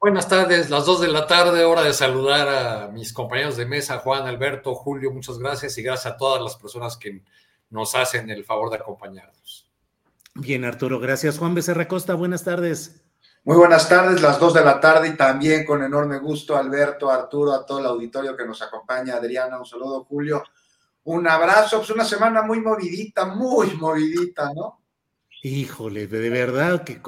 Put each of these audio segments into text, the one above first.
Buenas tardes, las dos de la tarde, hora de saludar a mis compañeros de mesa, Juan, Alberto, Julio, muchas gracias y gracias a todas las personas que nos hacen el favor de acompañarnos. Bien, Arturo, gracias. Juan Becerra Costa, buenas tardes. Muy buenas tardes, las dos de la tarde y también con enorme gusto, Alberto, Arturo, a todo el auditorio que nos acompaña, Adriana, un saludo, Julio, un abrazo, pues una semana muy movidita, muy movidita, ¿no? Híjole, de verdad que,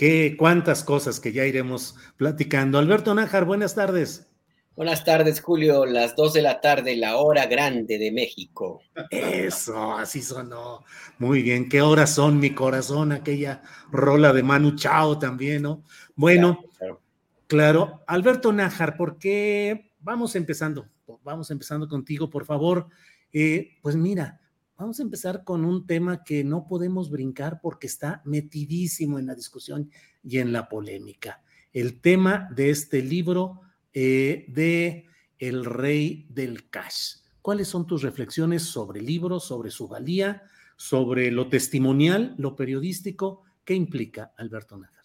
que cuántas cosas que ya iremos platicando. Alberto Nájar, buenas tardes. Buenas tardes, Julio. Las dos de la tarde, la hora grande de México. Eso, así sonó. Muy bien. ¿Qué horas son, mi corazón? Aquella rola de Manu Chao también, ¿no? Bueno, claro. claro. Alberto Nájar, ¿por qué? Vamos empezando. Vamos empezando contigo, por favor. Eh, pues mira, Vamos a empezar con un tema que no podemos brincar porque está metidísimo en la discusión y en la polémica. El tema de este libro eh, de El Rey del Cash. ¿Cuáles son tus reflexiones sobre el libro, sobre su valía, sobre lo testimonial, lo periodístico? ¿Qué implica Alberto Najar?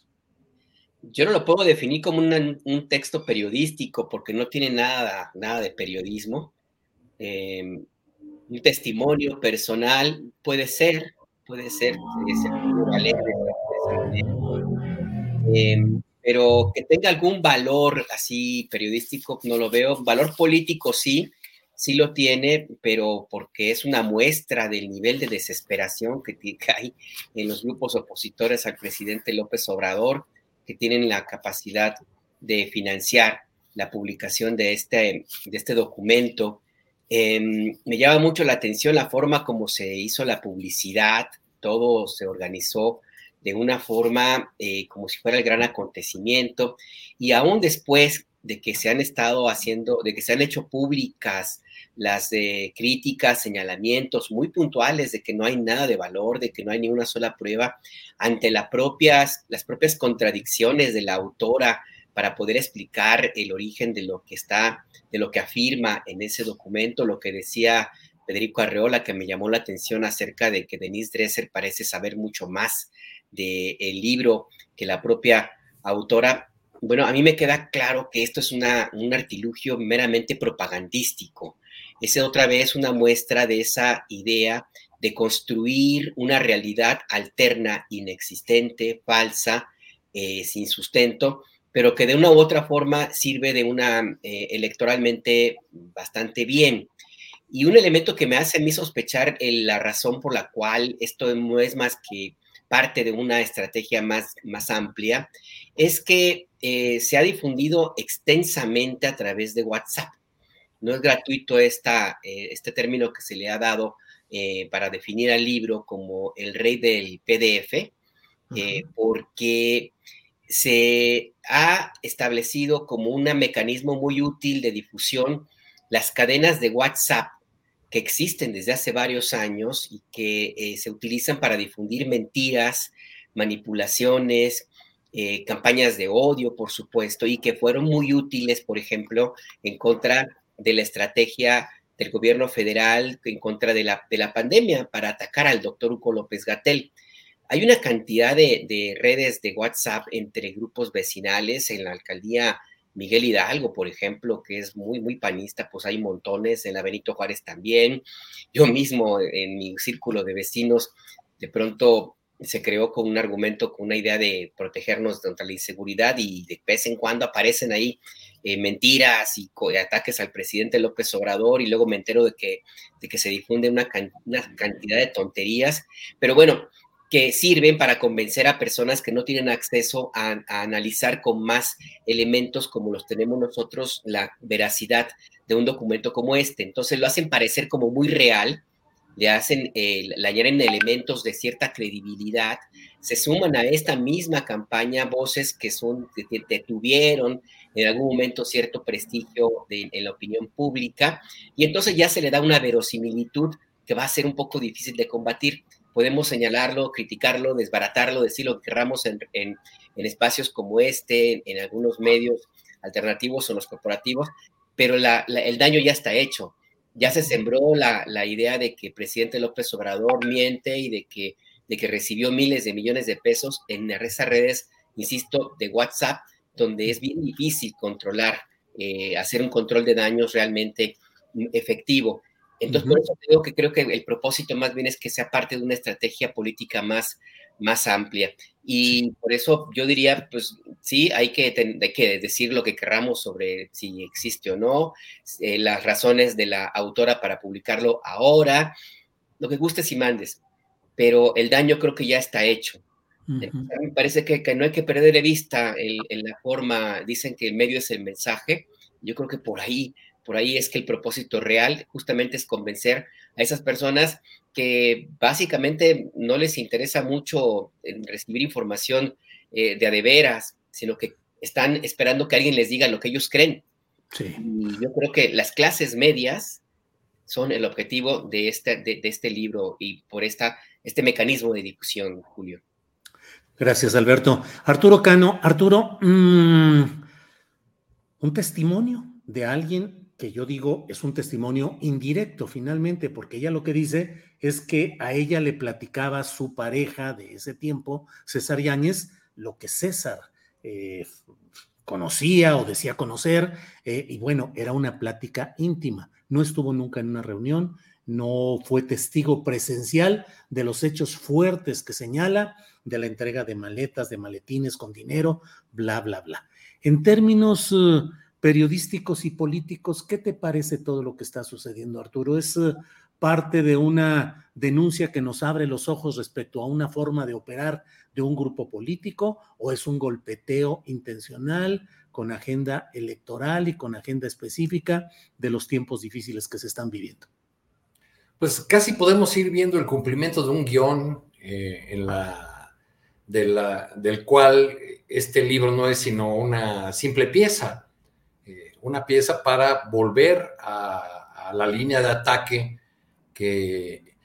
Yo no lo puedo definir como un texto periodístico porque no tiene nada, nada de periodismo. Eh, un testimonio personal, puede ser, puede ser, em, pero que tenga algún valor así periodístico, no lo veo. Valor político sí, sí lo tiene, pero porque es una muestra del nivel de desesperación que, hay en los grupos opositores al presidente López Obrador, que tienen la capacidad de financiar la publicación de este, de este documento Em, me llama mucho la atención la forma como se hizo la publicidad, todo se organizó de una forma eh, como si fuera el gran acontecimiento. Y aún después de que se han estado haciendo, de que se han hecho públicas las eh, críticas, señalamientos muy puntuales de que no hay nada de valor, de que no hay ni una sola prueba ante las propias, las propias contradicciones de la autora para poder explicar el origen de lo que está, de lo que afirma en ese documento, lo que decía Federico Arreola, que me llamó la atención acerca de que Denise Dresser parece saber mucho más del libro que la propia autora. Bueno, a mí me queda claro que esto es una, un artilugio meramente propagandístico. Es otra vez una muestra de esa idea de construir una realidad alterna, inexistente, falsa, eh, sin sustento, pero que de una u otra forma sirve de una eh, electoralmente bastante bien. Y un elemento que me hace a mí sospechar la razón por la cual esto no es más que parte de una estrategia más, más amplia, es que eh, se ha difundido extensamente a través de WhatsApp. No es gratuito esta, eh, este término que se le ha dado para definir al libro como el rey del PDF, porque se ha establecido como un mecanismo muy útil de difusión las cadenas de WhatsApp que existen desde hace varios años y que eh, se utilizan para difundir mentiras, manipulaciones, eh, campañas de odio, por supuesto, y que fueron muy útiles, por ejemplo, en contra de la estrategia del gobierno federal, en contra de la, de la pandemia, para atacar al doctor Hugo López Gatel. Hay una cantidad de, redes de WhatsApp entre grupos vecinales en la alcaldía Miguel Hidalgo, por ejemplo, que es muy, muy panista, pues hay montones, en la Benito Juárez también. Yo mismo en mi círculo de vecinos, de pronto se creó con un argumento, con una idea de protegernos contra la inseguridad y de vez en cuando aparecen ahí eh, mentiras y ataques al presidente López Obrador y luego me entero de que, de que se difunde una, una cantidad de tonterías. Pero bueno, que sirven para convencer a personas que no tienen acceso a, analizar con más elementos como los tenemos nosotros la veracidad de un documento como este. Entonces lo hacen parecer como muy real, le hacen, eh, le añaden elementos de cierta credibilidad, se suman a esta misma campaña voces que son, que, tuvieron en algún momento cierto prestigio en la opinión pública, y entonces ya se le da una verosimilitud que va a ser un poco difícil de combatir podemos señalarlo, criticarlo, desbaratarlo, decir lo que queramos en, espacios como este, en algunos medios alternativos o los corporativos, pero el daño ya está hecho. Ya se sembró la, idea de que el presidente López Obrador miente y de que, de que recibió miles de millones de pesos en esas redes, insisto, de WhatsApp, donde es bien difícil controlar, eh, hacer un control de daños realmente efectivo. Entonces, por eso digo que creo que el propósito más bien es que sea parte de una estrategia política más, más amplia. Y por eso yo diría, pues sí, hay que, que decir lo que querramos sobre si existe o no, eh, las razones de la autora para publicarlo ahora, lo que gustes y mandes, pero el daño creo que ya está hecho. Me parece que, que, no hay que perder de vista en la forma, dicen que el medio es el mensaje, yo creo que por ahí por ahí es que el propósito real justamente es convencer a esas personas que básicamente no les interesa mucho recibir información eh, de adeveras, sino que están esperando que alguien les diga lo que ellos creen. Y yo creo que las clases medias son el objetivo de este, de, este libro y por esta, este mecanismo de difusión, Julio. Gracias, Alberto. Arturo Cano, Arturo, mm, un testimonio de alguien que yo digo es un testimonio indirecto finalmente, porque ella lo que dice es que a ella le platicaba su pareja de ese tiempo, César Yáñez, lo que César eh, conocía o decía conocer, eh, y bueno, era una plática íntima. No estuvo nunca en una reunión, no fue testigo presencial de los hechos fuertes que señala, de la entrega de maletas, de maletines con dinero, bla, bla, bla. En términos... Eh, periodísticos y políticos, ¿qué te parece todo lo que está sucediendo, Arturo? ¿Es eh, parte de una denuncia que nos abre los ojos respecto a una forma de operar de un grupo político o es un golpeteo intencional con agenda electoral y con agenda específica de los tiempos difíciles que se están viviendo? Pues casi podemos ir viendo el cumplimiento de un guion eh, en la, del cual este libro no es sino una simple pieza una pieza para volver a, la línea de ataque que,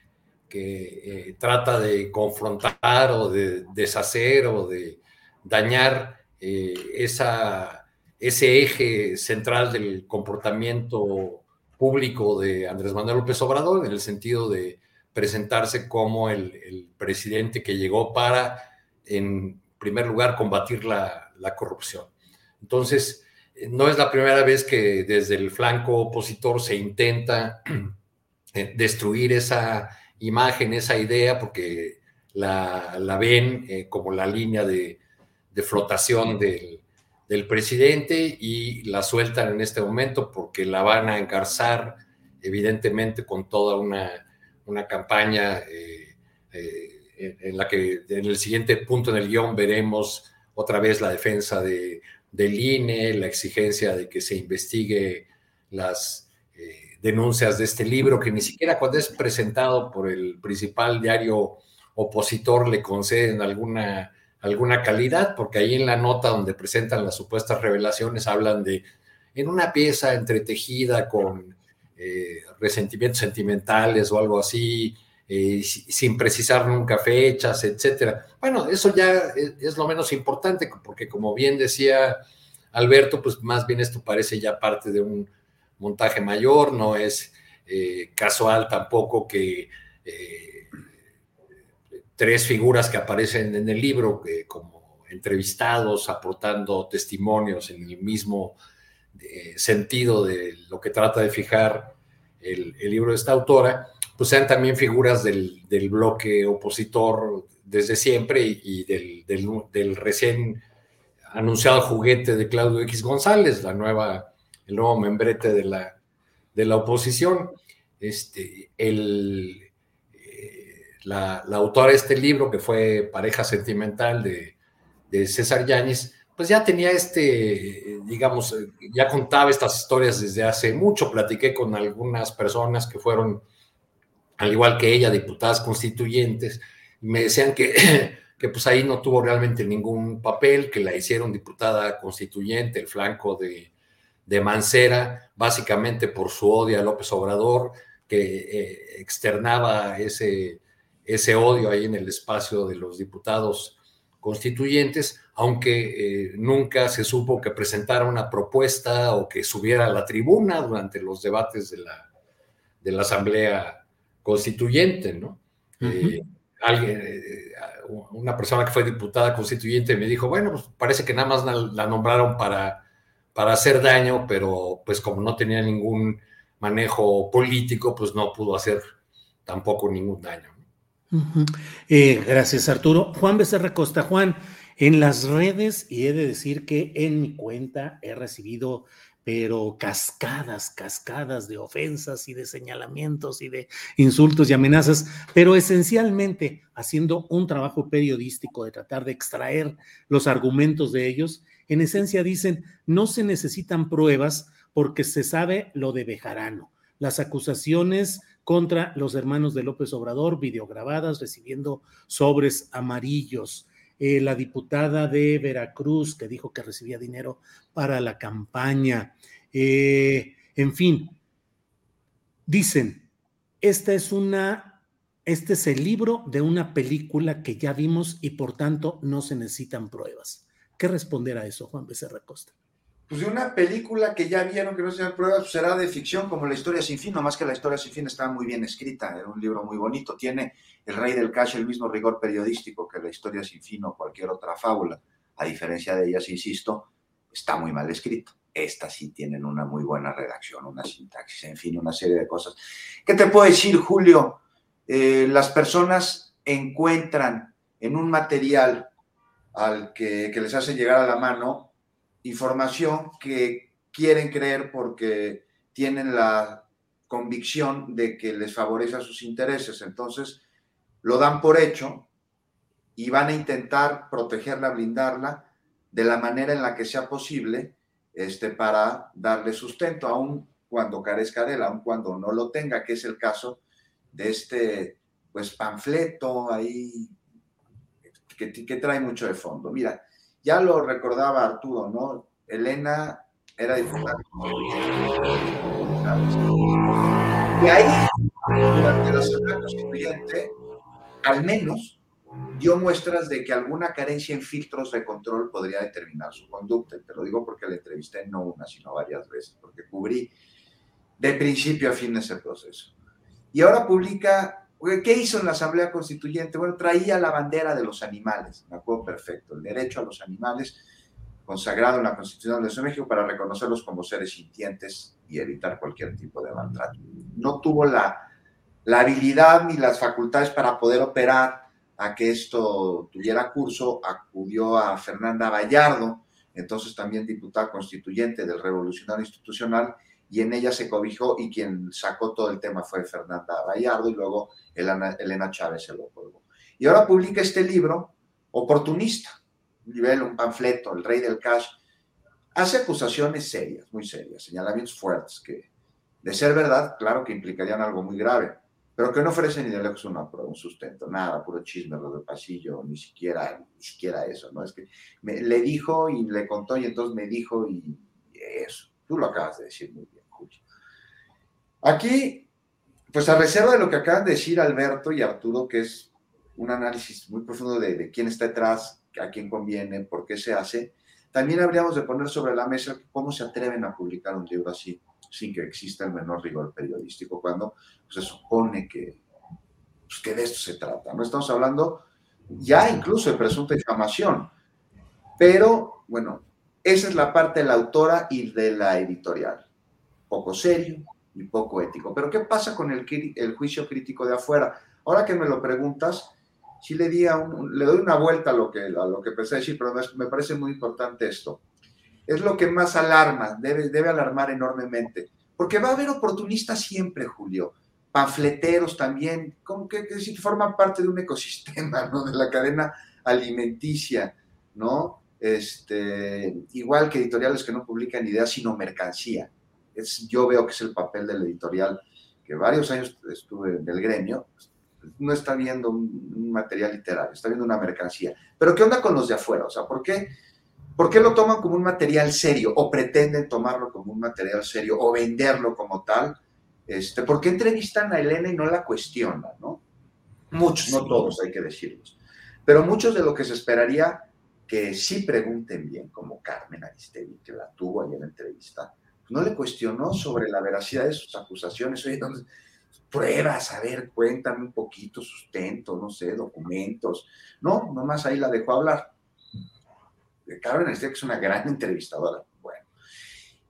eh, trata de confrontar o de deshacer o de dañar eh, esa, ese eje central del comportamiento público de Andrés Manuel López Obrador, en el sentido de presentarse como el, presidente que llegó para, en primer lugar, combatir la, la corrupción. Entonces, no es la primera vez que desde el flanco opositor se intenta eh, destruir esa imagen, esa idea, porque la, ven eh, como la línea de, flotación del, presidente y la sueltan en este momento porque la van a engarzar, evidentemente, con toda una, campaña eh, en la que en el siguiente punto en el guion veremos otra vez la defensa de del INE, la exigencia de que se investigue las eh, denuncias de este libro, que ni siquiera cuando es presentado por el principal diario opositor le conceden alguna, alguna calidad, porque ahí en la nota donde presentan las supuestas revelaciones hablan de en una pieza entretejida con eh, resentimientos sentimentales o algo así, eh, sin precisar nunca fechas, etcétera. Bueno, eso ya es, lo menos importante, porque como bien decía Alberto, pues más bien esto parece ya parte de un montaje mayor, no es eh, casual tampoco que eh, tres figuras que aparecen en el libro como entrevistados, aportando testimonios en el mismo sentido de lo que trata de fijar el, libro de esta autora, pues sean también figuras del, bloque opositor desde siempre y, del, recién anunciado juguete de Claudio X González, la nueva, el nuevo membrete de la, de la oposición. Este, el, eh, la, autora de este libro, que fue pareja sentimental de, de César Yáñez, pues ya tenía este, digamos, ya contaba estas historias desde hace mucho. Platiqué con algunas personas que fueron, al igual que ella, diputadas constituyentes, me decían que, que pues ahí no tuvo realmente ningún papel, que la hicieron diputada constituyente, el flanco de, de Mancera, básicamente por su odio a López Obrador, que eh, externaba ese, ese odio ahí en el espacio de los diputados constituyentes, aunque eh, nunca se supo que presentara una propuesta o que subiera a la tribuna durante los debates de la, de la Asamblea Constituyente, ¿no? Eh, alguien, eh, una persona que fue diputada constituyente me dijo, bueno, pues parece que nada más la, nombraron para, para hacer daño, pero pues como no tenía ningún manejo político, pues no pudo hacer tampoco ningún daño. Eh, gracias, Arturo. Juan Becerra Costa. Juan, en las redes, y he de decir que en mi cuenta he recibido, pero cascadas, cascadas de ofensas y de señalamientos y de insultos y amenazas, pero esencialmente haciendo un trabajo periodístico de tratar de extraer los argumentos de ellos. En esencia dicen, no se necesitan pruebas porque se sabe lo de Bejarano. Las acusaciones contra los hermanos de López Obrador, videograbadas, recibiendo sobres amarillos. Eh, la diputada de Veracruz que dijo que recibía dinero para la campaña. Eh, en fin, dicen, esta es una, este es el libro de una película que ya vimos y por tanto no se necesitan pruebas. ¿Qué responder a eso, Juan Becerra Costa? Pues de una película que ya vieron que no se pruebas, pues será de ficción como La historia sin fin, más que La historia sin fin está muy bien escrita, era un libro muy bonito, tiene El Rey del Cash el mismo rigor periodístico que La historia sin fin o cualquier otra fábula, a diferencia de ellas, insisto, está muy mal escrito. Estas sí tienen una muy buena redacción, una sintaxis, en fin, una serie de cosas. ¿Qué te puedo decir, Julio? Eh, las personas encuentran en un material al que les hace llegar a la mano información que quieren creer porque tienen la convicción de que les favorece a sus intereses. Entonces, lo dan por hecho y van a intentar protegerla, blindarla de la manera en la que sea posible este, para darle sustento, aun cuando carezca de él, aun cuando no lo tenga, que es el caso de este pues panfleto ahí que, que trae mucho de fondo. Mira, ya lo recordaba Arturo, ¿no? Elena era diputada. Y ahí, durante la Asamblea Constituyente, al menos dio muestras de que alguna carencia en filtros de control podría determinar su conducta. Te lo digo porque la entrevisté no una, sino varias veces, porque cubrí de principio a fin ese proceso. Y ahora publica ¿Qué hizo en la Asamblea Constituyente? Bueno, traía la bandera de los animales, me acuerdo perfecto, el derecho a los animales consagrado en la Constitución de México para reconocerlos como seres sintientes y evitar cualquier tipo de maltrato. No tuvo la, la habilidad ni las facultades para poder operar a que esto tuviera curso, acudió a Fernanda Vallardo, entonces también diputada constituyente del Revolucionario Institucional, y en ella se cobijó y quien sacó todo el tema fue Fernanda Vallardo y luego Elena, Chávez se lo colgó. Y ahora publica este libro, Oportunista, un nivel, un panfleto, El Rey del Cash. Hace acusaciones serias, muy serias, señalamientos fuertes que, de ser verdad, claro que implicarían algo muy grave, pero que no ofrecen ni de lejos una prueba, un sustento, nada, puro chisme, lo del pasillo, ni siquiera, ni siquiera eso, ¿no? Es que me, le dijo y le contó y entonces me dijo y eso. Tú lo acabas de decir muy bien. Aquí, pues a reserva de lo que acaban de decir Alberto y Arturo, que es un análisis muy profundo de, quién está detrás, a quién conviene, por qué se hace, también habríamos de poner sobre la mesa cómo se atreven a publicar un libro así, sin que exista el menor rigor periodístico, cuando pues, se supone que, pues, que de esto se trata. No estamos hablando ya incluso de presunta difamación. Pero, bueno, esa es la parte de la autora y de la editorial. Poco serio y poco ético. Pero ¿qué pasa con el, juicio crítico de afuera? Ahora que me lo preguntas, sí le, di le doy una vuelta a lo, que, a pensé decir, pero me, parece muy importante esto. Es lo que más alarma, debe, alarmar enormemente. Porque va a haber oportunistas siempre, Julio panfleteros también, como que, forman parte de un ecosistema. De la cadena alimenticia, ¿no? Este, igual que editoriales que no publican ideas, sino mercancía. Es, yo veo que es el papel del editorial, que varios años estuve en el gremio, no está viendo un, material literario, está viendo una mercancía. Pero ¿qué onda con los de afuera? O sea, ¿por qué, ¿por qué lo toman como un material serio o pretenden tomarlo como un material serio o venderlo como tal? Este, ¿Por qué entrevistan a Elena y no la cuestionan? ¿no? Muchos, no todos, hay que decirlos. Pero muchos de lo que se esperaría que sí pregunten bien, como Carmen Aristegui, que la tuvo ahí en la entrevista, no le cuestionó sobre la veracidad de sus acusaciones. Oye, entonces, pruebas, a ver, cuéntame un poquito, sustento, no sé, documentos. No, nomás ahí la dejó hablar. Carmen Aristegui es una gran entrevistadora. Bueno.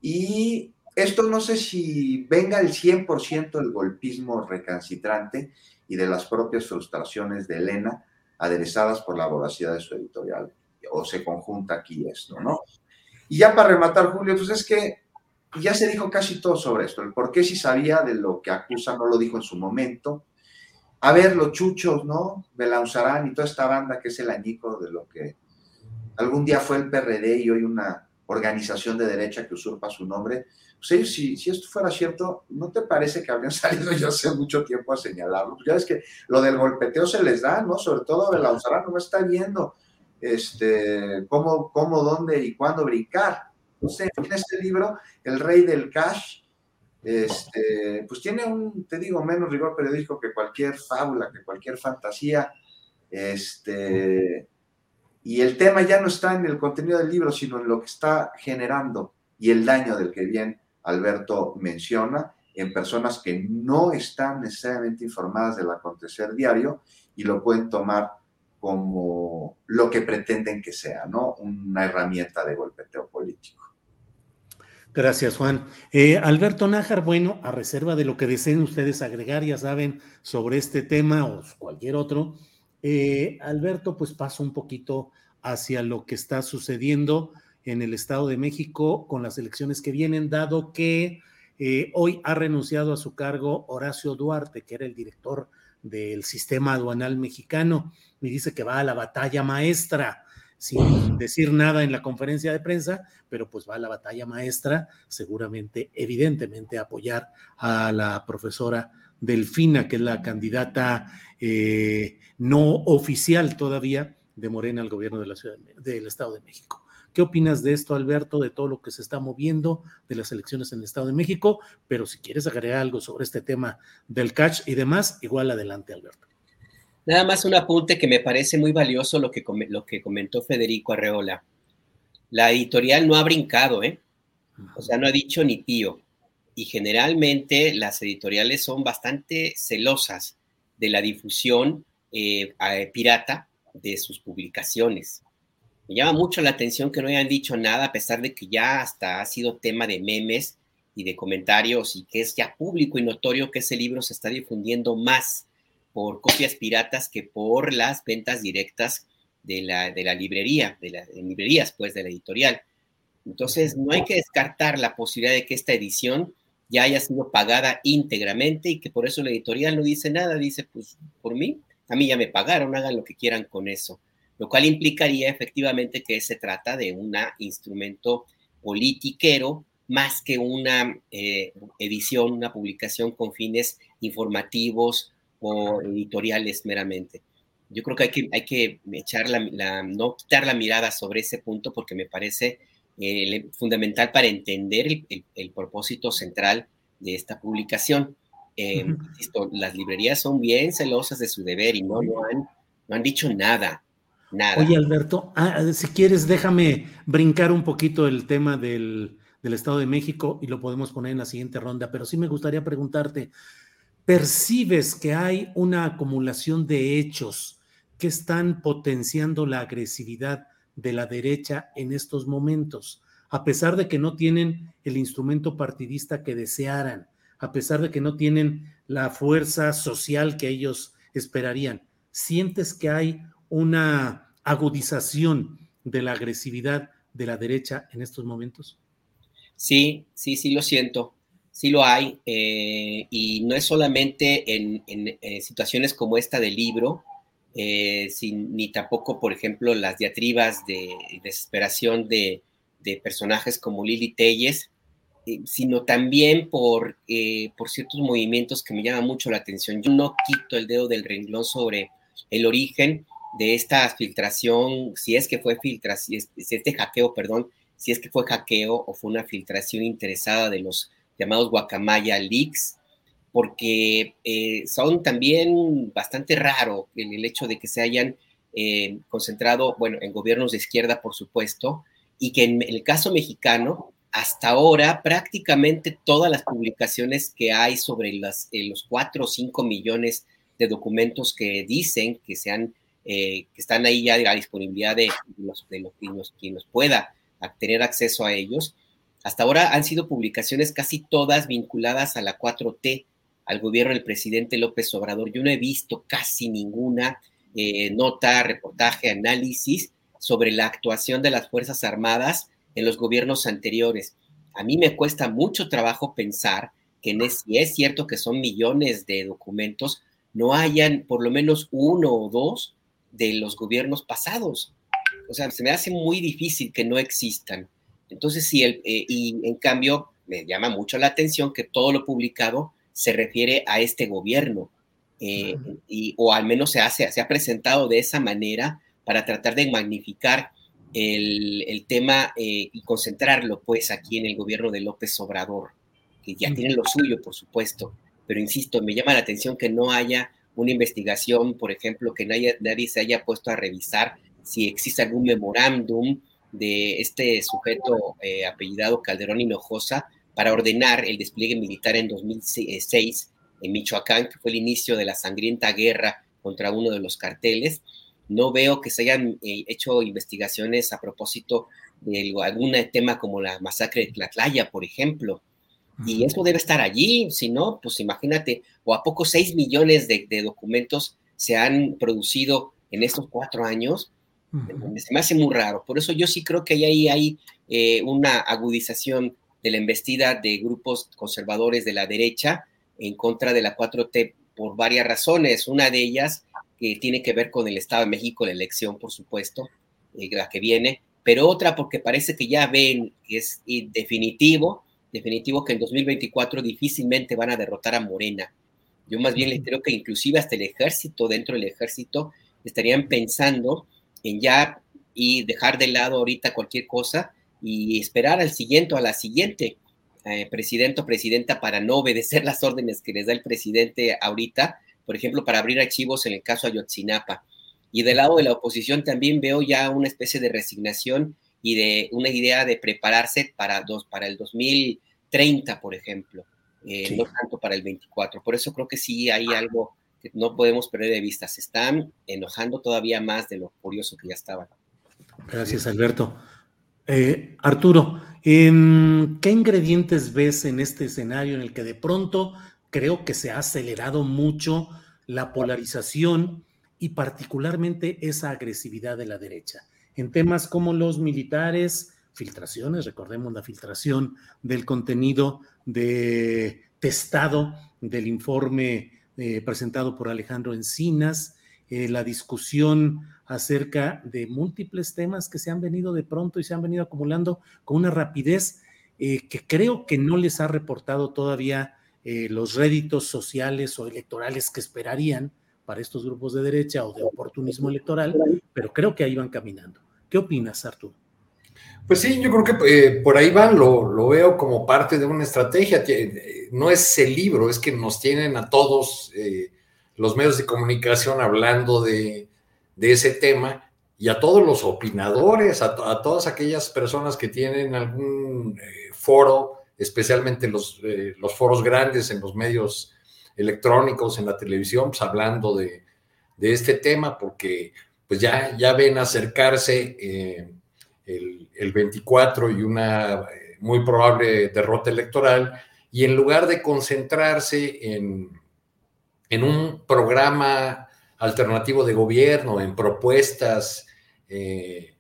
Y esto no sé si venga el 100% del golpismo recalcitrante y de las propias frustraciones de Elena, aderezadas por la voracidad de su editorial, o se conjunta aquí esto, ¿no? Y ya para rematar, Julio, pues es que ya se dijo casi todo sobre esto, el por qué si sabía de lo que acusa no lo dijo en su momento. A ver, los chuchos, ¿no? Belauzarán y toda esta banda que es el añico de lo que algún día fue el PRD y hoy una organización de derecha que usurpa su nombre, pues si, si esto fuera cierto, ¿no te parece que habrían salido ya hace mucho tiempo a señalarlo? Ya es que lo del golpeteo se les da, ¿no? Sobre todo la no está viendo este, cómo, cómo, dónde y cuándo brincar. Sé, en este libro, El Rey del Cash, este, pues tiene un, te digo, menos rigor periodístico que cualquier fábula, que cualquier fantasía. Este, y el tema ya no está en el contenido del libro, sino en lo que está generando y el daño del que bien Alberto menciona en personas que no están necesariamente informadas del acontecer diario y lo pueden tomar como lo que pretenden que sea, ¿no? Una herramienta de golpeteo político. Gracias, Juan. Eh, Alberto Nájar, bueno, a reserva de lo que deseen ustedes agregar, ya saben, sobre este tema o cualquier otro, eh, Alberto, pues paso un poquito hacia lo que está sucediendo en el Estado de México con las elecciones que vienen, dado que eh, hoy ha renunciado a su cargo Horacio Duarte, que era el director del sistema aduanal mexicano, y dice que va a la batalla maestra, sin decir nada en la conferencia de prensa, pero pues va a la batalla maestra, seguramente, evidentemente, apoyar a la profesora Delfina, que es la candidata eh, no oficial todavía de Morena al gobierno de la ciudad del Estado de México. ¿Qué opinas de esto, Alberto, de todo lo que se está moviendo de las elecciones en el Estado de México? Pero si quieres agregar algo sobre este tema del catch y demás, igual adelante, Alberto. Nada más un apunte que me parece muy valioso lo que, lo que comentó Federico Arreola. La editorial no ha brincado, ¿eh? O sea, no ha dicho ni tío. Y generalmente las editoriales son bastante celosas de la difusión eh, pirata de sus publicaciones. Me llama mucho la atención que no hayan dicho nada, a pesar de que ya hasta ha sido tema de memes y de comentarios y que es ya público y notorio que ese libro se está difundiendo más por copias piratas que por las ventas directas de la, de la librería, de las librerías, pues, de la editorial. Entonces, no hay que descartar la posibilidad de que esta edición ya haya sido pagada íntegramente y que por eso la editorial no dice nada, dice, pues, por mí, a mí ya me pagaron, hagan lo que quieran con eso lo cual implicaría efectivamente que se trata de un instrumento politiquero más que una eh, edición, una publicación con fines informativos o editoriales meramente. Yo creo que hay que, hay que echar la, no quitar la mirada sobre ese punto porque me parece eh, fundamental para entender el, propósito central de esta publicación. Eh, las librerías son bien celosas de su deber y no, no, han, no han dicho nada Oye, Alberto, ah, si quieres, déjame brincar un poquito el tema del, Estado de México y lo podemos poner en la siguiente ronda, pero sí me gustaría preguntarte, ¿percibes que hay una acumulación de hechos que están potenciando la agresividad de la derecha en estos momentos, a pesar de que no tienen el instrumento partidista que desearan, a pesar de que no tienen la fuerza social que ellos esperarían. ¿Sientes que hay una agudización de la agresividad de la derecha en estos momentos? Sí, sí, sí lo siento, sí lo hay, eh, y no es solamente en, eh, situaciones como esta del libro, eh, ni tampoco, por ejemplo, las diatribas de desesperación de, personajes como Lili Telles, sino también por, por ciertos movimientos que me llaman mucho la atención. Yo no quito el dedo del renglón sobre el origen de esta filtración, si es que fue filtración, si este hackeo, perdón, si es que fue hackeo o fue una filtración interesada de los llamados Guacamaya Leaks, porque eh, son también bastante raro el, el, hecho de que se hayan eh, concentrado, bueno, en gobiernos de izquierda, por supuesto, y que en el caso mexicano, hasta ahora prácticamente todas las publicaciones que hay sobre eh, los cuatro o cinco millones de documentos que dicen que se han eh, que están ahí ya a la disponibilidad de los, de los, quien nos pueda tener acceso a ellos. Hasta ahora han sido publicaciones casi todas vinculadas a la 4T, al gobierno del presidente López Obrador. Yo no he visto casi ninguna eh, nota, reportaje, análisis sobre la actuación de las Fuerzas Armadas en los gobiernos anteriores. A mí me cuesta mucho trabajo pensar que si es cierto que son millones de documentos, no hayan por lo menos uno o dos de los gobiernos pasados. O sea, se me hace muy difícil que no existan. Entonces, sí, el, eh, y en cambio, me llama mucho la atención que todo lo publicado se refiere a este gobierno, eh, y, o al menos se, hace, se ha presentado de esa manera para tratar de magnificar el, el tema eh, y concentrarlo, pues, aquí en el gobierno de López Obrador, que ya tiene lo suyo, por supuesto, pero insisto, me llama la atención que no haya una investigación, por ejemplo, que nadie, nadie se haya puesto a revisar si existe algún memorándum de este sujeto eh, apellidado Calderón Hinojosa para ordenar el despliegue militar en 2006 en Michoacán, que fue el inicio de la sangrienta guerra contra uno de los carteles. No veo que se hayan eh, hecho investigaciones a propósito de algún tema como la masacre de Tlatlaya, por ejemplo. Y eso debe estar allí, si no, pues imagínate, o a poco 6 millones de, documentos se han producido en estos cuatro años, se me hace muy raro. Por eso yo sí creo que ahí hay eh, una agudización de la embestida de grupos conservadores de la derecha en contra de la 4T por varias razones. Una de ellas que tiene que ver con el Estado de México, la elección, por supuesto, eh, la que viene, pero otra porque parece que ya ven que es definitivo definitivo que en 2024 difícilmente van a derrotar a Morena. Yo más bien les creo que inclusive hasta el ejército, dentro del ejército, estarían pensando en ya y dejar de lado ahorita cualquier cosa y esperar al siguiente o a la siguiente eh, presidente o presidenta para no obedecer las órdenes que les da el presidente ahorita, por ejemplo, para abrir archivos en el caso Ayotzinapa. Y del lado de la oposición también veo ya una especie de resignación y de una idea de prepararse para, dos, para el 2030, por ejemplo, eh, no tanto para el 24. Por eso creo que sí hay algo no podemos perder de vista. Se están enojando todavía más de lo curioso que ya estaban. Gracias, Alberto. Eh, Arturo, ¿qué ingredientes ves en este escenario en el que de pronto creo que se ha acelerado mucho la polarización y particularmente esa agresividad de la derecha? en temas como los militares, filtraciones, recordemos la filtración del contenido de testado del informe eh, presentado por Alejandro Encinas, eh, la discusión acerca de múltiples temas que se han venido de pronto y se han venido acumulando con una rapidez eh, que creo que no les ha reportado todavía los réditos sociales o electorales que esperarían para estos grupos de derecha o de oportunismo electoral, pero creo que ahí van caminando. ¿Qué opinas, Arturo? Pues sí, yo creo que eh, por ahí van, lo, veo como parte de una estrategia. Eh, no es el libro, es que nos tienen a todos eh, los medios de comunicación hablando de, ese tema y a todos los opinadores, a, todas aquellas personas que tienen algún foro, especialmente los, los foros grandes en los medios electrónicos, en la televisión, pues hablando de, de este tema, porque pues ya, ya ven acercarse el, el, 24 y una eh, muy probable derrota electoral, y en lugar de concentrarse en, en un programa alternativo de gobierno, en propuestas, eh,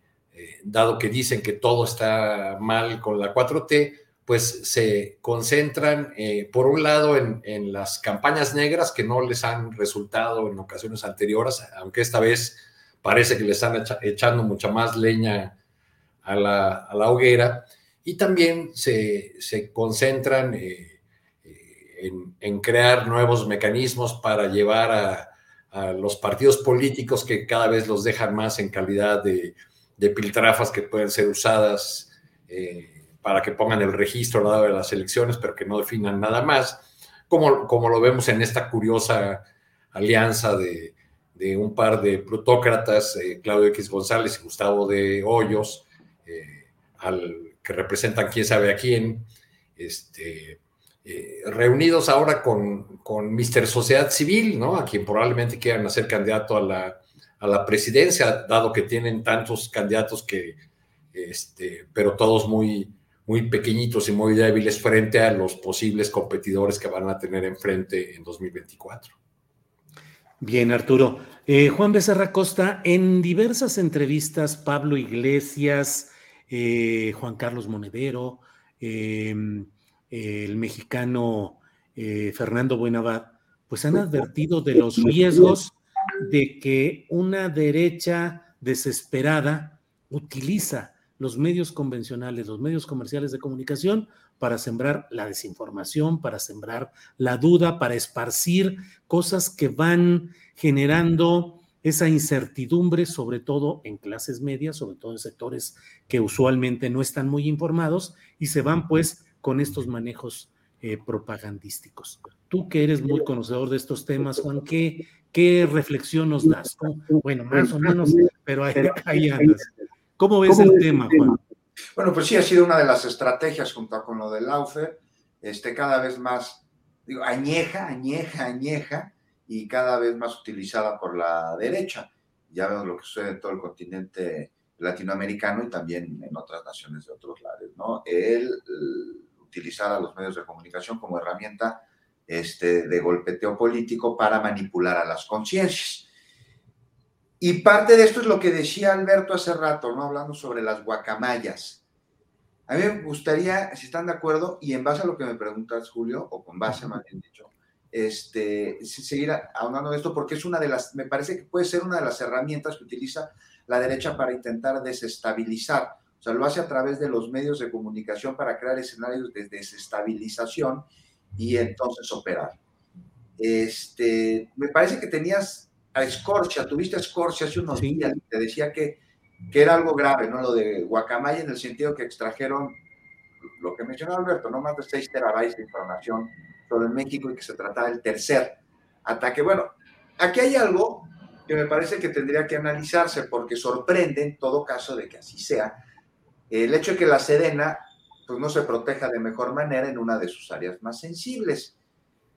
dado que dicen que todo está mal con la 4T, pues se concentran, eh, por un lado, en, las campañas negras que no les han resultado en ocasiones anteriores, aunque esta vez parece que le están echando mucha más leña a la, hoguera, y también se, concentran eh, eh, en, crear nuevos mecanismos para llevar a, los partidos políticos que cada vez los dejan más en calidad de, piltrafas que pueden ser usadas para que pongan el registro dado de las elecciones, pero que no definan nada más, como, como lo vemos en esta curiosa alianza de, un par de plutócratas, eh, Claudio X González y Gustavo de Hoyos, eh, al, que representan quién sabe a quién, este, eh, reunidos ahora con, con Mister Sociedad Civil, ¿no? a quien probablemente quieran hacer candidato a la, a la presidencia, dado que tienen tantos candidatos que, este, pero todos muy, muy pequeñitos y muy débiles frente a los posibles competidores que van a tener enfrente en 2024. Bien, Arturo. Eh, Juan Becerra Costa, en diversas entrevistas, Pablo Iglesias, eh, Juan Carlos Monedero, em, el mexicano eh, Fernando Buenavad, pues han advertido de los riesgos de que una derecha desesperada utiliza los medios convencionales, los medios comerciales de comunicación para sembrar la desinformación, para sembrar la duda, para esparcir cosas que van generando esa incertidumbre, sobre todo en clases medias, sobre todo en sectores que usualmente no están muy informados y se van pues con estos manejos eh, propagandísticos. Tú que eres muy conocedor de estos temas, Juan, ¿qué, qué reflexión nos das? Bueno, más o menos, pero ahí, ahí andas. ¿Cómo ves el tema, Juan? Bueno, pues sí, ha sido una de las estrategias junto con lo del Laufer, este, cada vez más, digo, añeja, añeja, añeja, y cada vez más utilizada por la derecha. Ya vemos lo que sucede en todo el continente latinoamericano y también en otras naciones de otros lados, ¿no? El, utilizar a los medios de comunicación como herramienta este, de golpeteo político para manipular a las conciencias. Y parte de esto es lo que decía Alberto hace rato, ¿no? Hablando sobre las guacamayas. A mí me gustaría, si están de acuerdo, y en base a lo que me preguntas, Julio, o con base, más bien dicho, este, seguir ahondando en esto, porque es una de las, me parece que puede ser una de las herramientas que utiliza la derecha para intentar desestabilizar. O sea, lo hace a través de los medios de comunicación para crear escenarios de desestabilización y entonces operar. Este, me parece que tenías a Scorcia, tuviste a Scorcia hace unos días y te decía que, que era algo grave, ¿no? Lo de Guacamaya en el sentido que extrajeron lo que mencionó Alberto, no más de 6 terabytes de información sobre México y que se trataba del tercer ataque. Bueno, aquí hay algo que me parece que tendría que analizarse porque sorprende en todo caso de que así sea el hecho de que la Sedena pues no se proteja de mejor manera en una de sus áreas más sensibles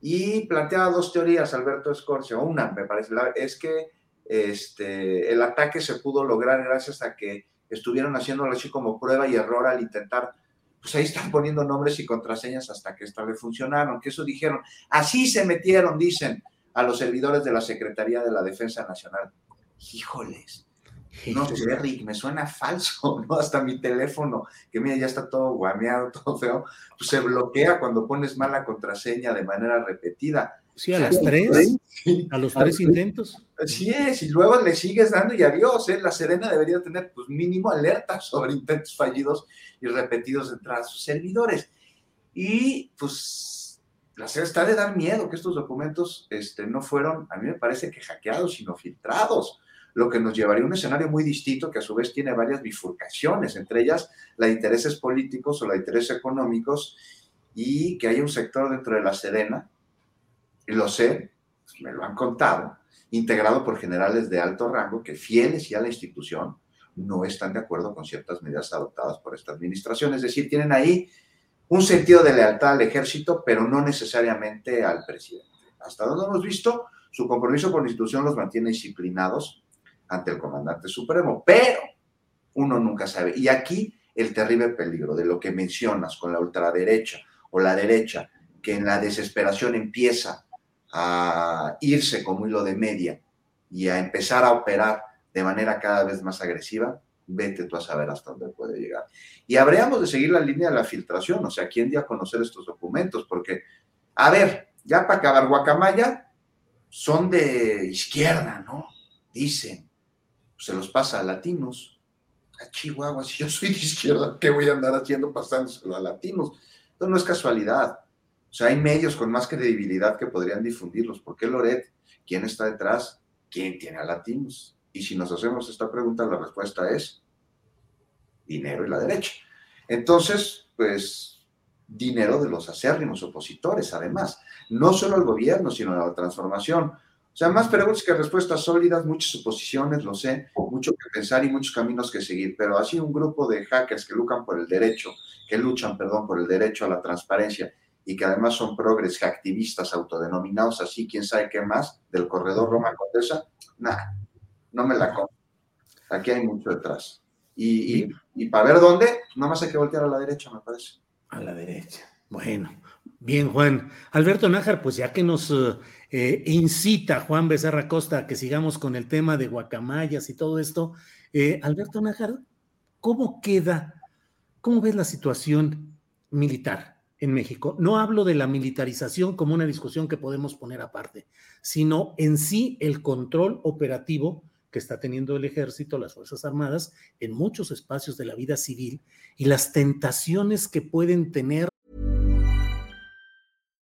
y planteaba dos teorías, Alberto Escorcio. Una, me parece, es que este, el ataque se pudo lograr gracias a que estuvieron haciéndolo así como prueba y error al intentar, pues ahí están poniendo nombres y contraseñas hasta que esta vez funcionaron, que eso dijeron, así se metieron, dicen, a los servidores de la Secretaría de la Defensa Nacional. Híjoles, no sé, Rick, me suena falso, ¿no? Hasta mi teléfono, que mira, ya está todo guameado, todo feo, pues se bloquea cuando pones mala contraseña de manera repetida. Sí, a las tres, a los tres intentos. Así es, y luego le sigues dando y adiós, ¿eh? La Serena debería tener, pues, mínimo alerta sobre intentos fallidos y repetidos de entrar a sus servidores. Y, pues, la Serena está de dar miedo que estos documentos este, no fueron, a mí me parece que hackeados, sino filtrados lo que nos llevaría a un escenario muy distinto que a su vez tiene varias bifurcaciones, entre ellas la de intereses políticos o la de intereses económicos, y que hay un sector dentro de la Sedena, y lo sé, pues, me lo han contado, integrado por generales de alto rango que fieles y a la institución no están de acuerdo con ciertas medidas adoptadas por esta administración. Es decir, tienen ahí un sentido de lealtad al ejército, pero no necesariamente al presidente. Hasta donde hemos visto, Su compromiso con la institución los mantiene disciplinados ante el comandante supremo, pero uno nunca sabe. Y aquí el terrible peligro de lo que mencionas con la ultraderecha o la derecha, que en la desesperación empieza a irse como hilo de media y a empezar a operar de manera cada vez más agresiva, vete tú a saber hasta dónde puede llegar. Y habríamos de seguir la línea de la filtración, o sea, ¿quién dio a conocer estos documentos? Porque, a ver, ya para acabar, Guacamaya son de izquierda, ¿no? Dicen, se los pasa a latinos. A Chihuahua, si yo soy de izquierda, ¿qué voy a andar haciendo pasándoselo a latinos? Esto no es casualidad. O sea, hay medios con más credibilidad que podrían difundirlos. ¿Por qué Loret? ¿Quién está detrás? ¿Quién tiene a latinos? Y si nos hacemos esta pregunta, la respuesta es dinero y la derecha. Entonces, pues, dinero de los acérrimos opositores, además. No solo al gobierno, sino a la transformación. O sea, más preguntas que respuestas sólidas, muchas suposiciones, lo sé, mucho que pensar y muchos caminos que seguir, pero así un grupo de hackers que luchan por el derecho, que luchan, perdón, por el derecho a la transparencia y que además son progres activistas autodenominados así, quién sabe qué más, del corredor Roma Condesa, nada, no me la compro. Aquí hay mucho detrás. Y, y, para ver dónde, nada más hay que voltear a la derecha, me parece. A la derecha. Bueno, bien, Juan. Alberto Nájar, pues ya que nos eh, incita Juan Becerra Costa a que sigamos con el tema de guacamayas y todo esto, eh, Alberto Nájar, ¿cómo queda, cómo ves la situación militar? En México. No hablo de la militarización como una discusión que podemos poner aparte, sino en sí el control operativo que está teniendo el ejército, las Fuerzas Armadas, en muchos espacios de la vida civil y las tentaciones que pueden tener.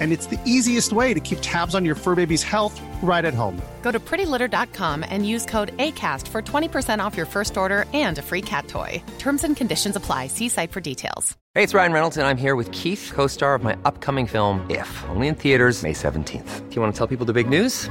and it's the easiest way to keep tabs on your fur baby's health right at home. Go to prettylitter.com and use code ACAST for 20% off your first order and a free cat toy. Terms and conditions apply. See site for details. Hey, it's Ryan Reynolds, and I'm here with Keith, co star of my upcoming film, If, only in theaters, May 17th. Do you want to tell people the big news?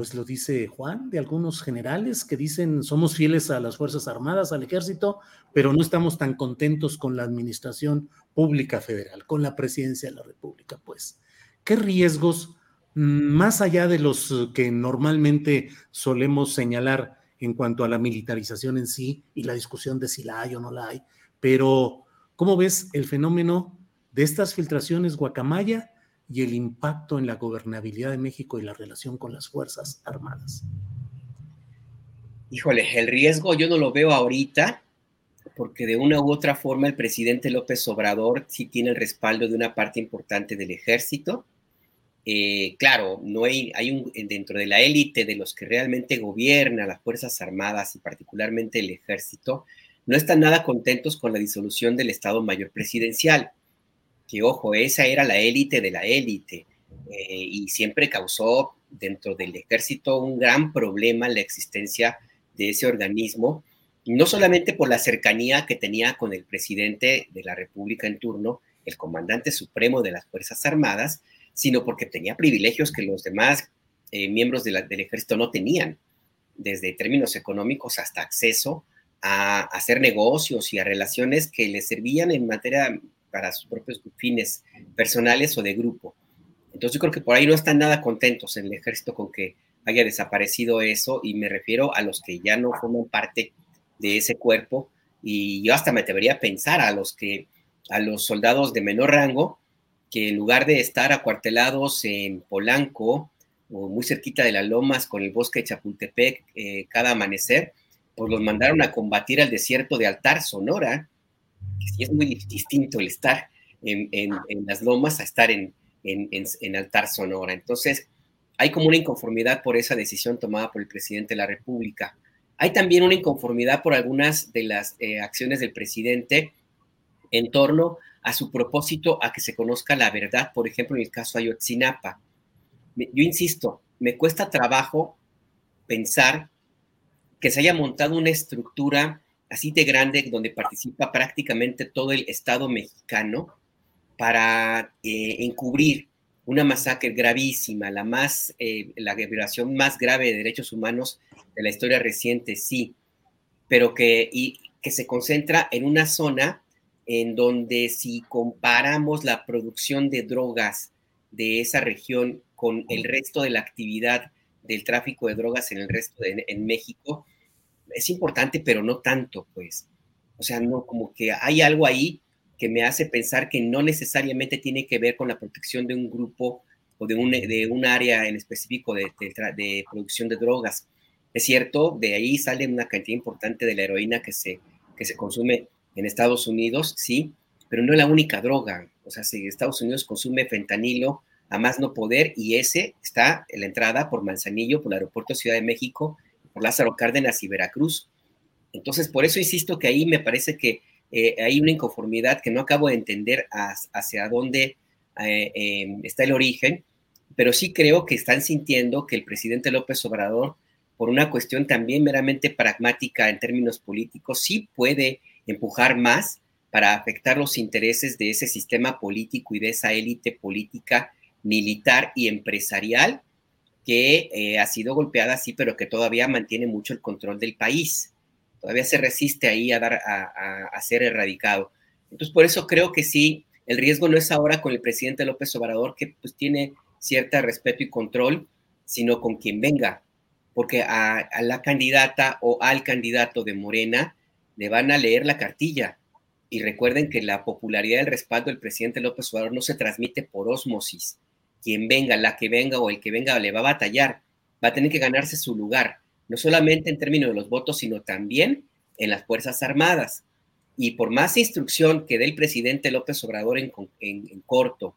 Pues lo dice Juan, de algunos generales que dicen somos fieles a las Fuerzas Armadas, al ejército, pero no estamos tan contentos con la administración pública federal, con la presidencia de la República, pues. ¿Qué riesgos, mm, más allá de los que normalmente solemos señalar en cuanto a la militarización en sí y la discusión de si la hay o no la hay, pero ¿cómo ves el fenómeno de estas filtraciones guacamaya? Y el impacto en la gobernabilidad de México y la relación con las Fuerzas Armadas? Híjole, el riesgo yo no lo veo ahorita, porque de una u otra forma el presidente López Obrador sí tiene el respaldo de una parte importante del ejército. Eh, claro, no hay, hay un, dentro de la élite de los que realmente gobiernan las Fuerzas Armadas y particularmente el ejército, no están nada contentos con la disolución del Estado Mayor Presidencial que ojo, esa era la élite de la élite eh, y siempre causó dentro del ejército un gran problema la existencia de ese organismo, no solamente por la cercanía que tenía con el presidente de la República en turno, el comandante supremo de las Fuerzas Armadas, sino porque tenía privilegios que los demás eh, miembros del ejército no tenían, desde términos económicos hasta acceso a hacer negocios y a relaciones que le servían en materia para sus propios fines personales o de grupo. Entonces yo creo que por ahí no están nada contentos en el ejército con que haya desaparecido eso y me refiero a los que ya no forman parte de ese cuerpo y yo hasta me debería pensar a los que a los soldados de menor rango que en lugar de estar acuartelados en Polanco o muy cerquita de las lomas con el bosque de Chapultepec eh, cada amanecer, pues los mandaron a combatir al desierto de Altar, Sonora, sí es muy distinto el estar en, las lomas a estar en, en, Altar Sonora. Entonces, hay como una inconformidad por esa decisión tomada por el presidente de la República. Hay también una inconformidad por algunas de las eh, acciones del presidente en torno a su propósito a que se conozca la verdad, por ejemplo, en el caso Ayotzinapa. Yo insisto, me cuesta trabajo pensar que se haya montado una estructura así de grande donde participa prácticamente todo el Estado mexicano para eh, encubrir una masacre gravísima, la más, eh, la violación más grave de derechos humanos de la historia reciente, sí, pero que, y, que se concentra en una zona en donde si comparamos la producción de drogas de esa región con el resto de la actividad del tráfico de drogas en el resto de en México, es importante, pero no tanto, pues. O sea, no, como que hay algo ahí que me hace pensar que no necesariamente tiene que ver con la protección de un grupo o de un, de un área en específico de, de, producción de drogas. Es cierto, de ahí sale una cantidad importante de la heroína que se, que se consume en Estados Unidos, sí, pero no es la única droga. O sea, si Estados Unidos consume fentanilo a más no poder y ese está en la entrada por Manzanillo, por el aeropuerto Ciudad de México, por Lázaro Cárdenas y Veracruz. Entonces, por eso insisto que ahí me parece que eh, hay una inconformidad que no acabo de entender hacia dónde eh, em, está el origen, pero sí creo que están sintiendo que el presidente López Obrador, por una cuestión también meramente pragmática en términos políticos, sí puede empujar más para afectar los intereses de ese sistema político y de esa élite política, militar y empresarial que eh, ha sido golpeada, sí, pero que todavía mantiene mucho el control del país. Todavía se resiste ahí a, dar, a, ser erradicado. Entonces, por eso creo que sí, el riesgo no es ahora con el presidente López Obrador, que pues tiene cierto respeto y control, sino con quien venga, porque a, a, la candidata o al candidato de Morena le van a leer la cartilla. Y recuerden que la popularidad del respaldo del presidente López Obrador no se transmite por osmosis, quien venga, la que venga o el que venga le va a batallar, va a tener que ganarse su lugar, no solamente en términos de los votos, sino también en las Fuerzas Armadas. Y por más instrucción que dé el presidente López Obrador en, corto,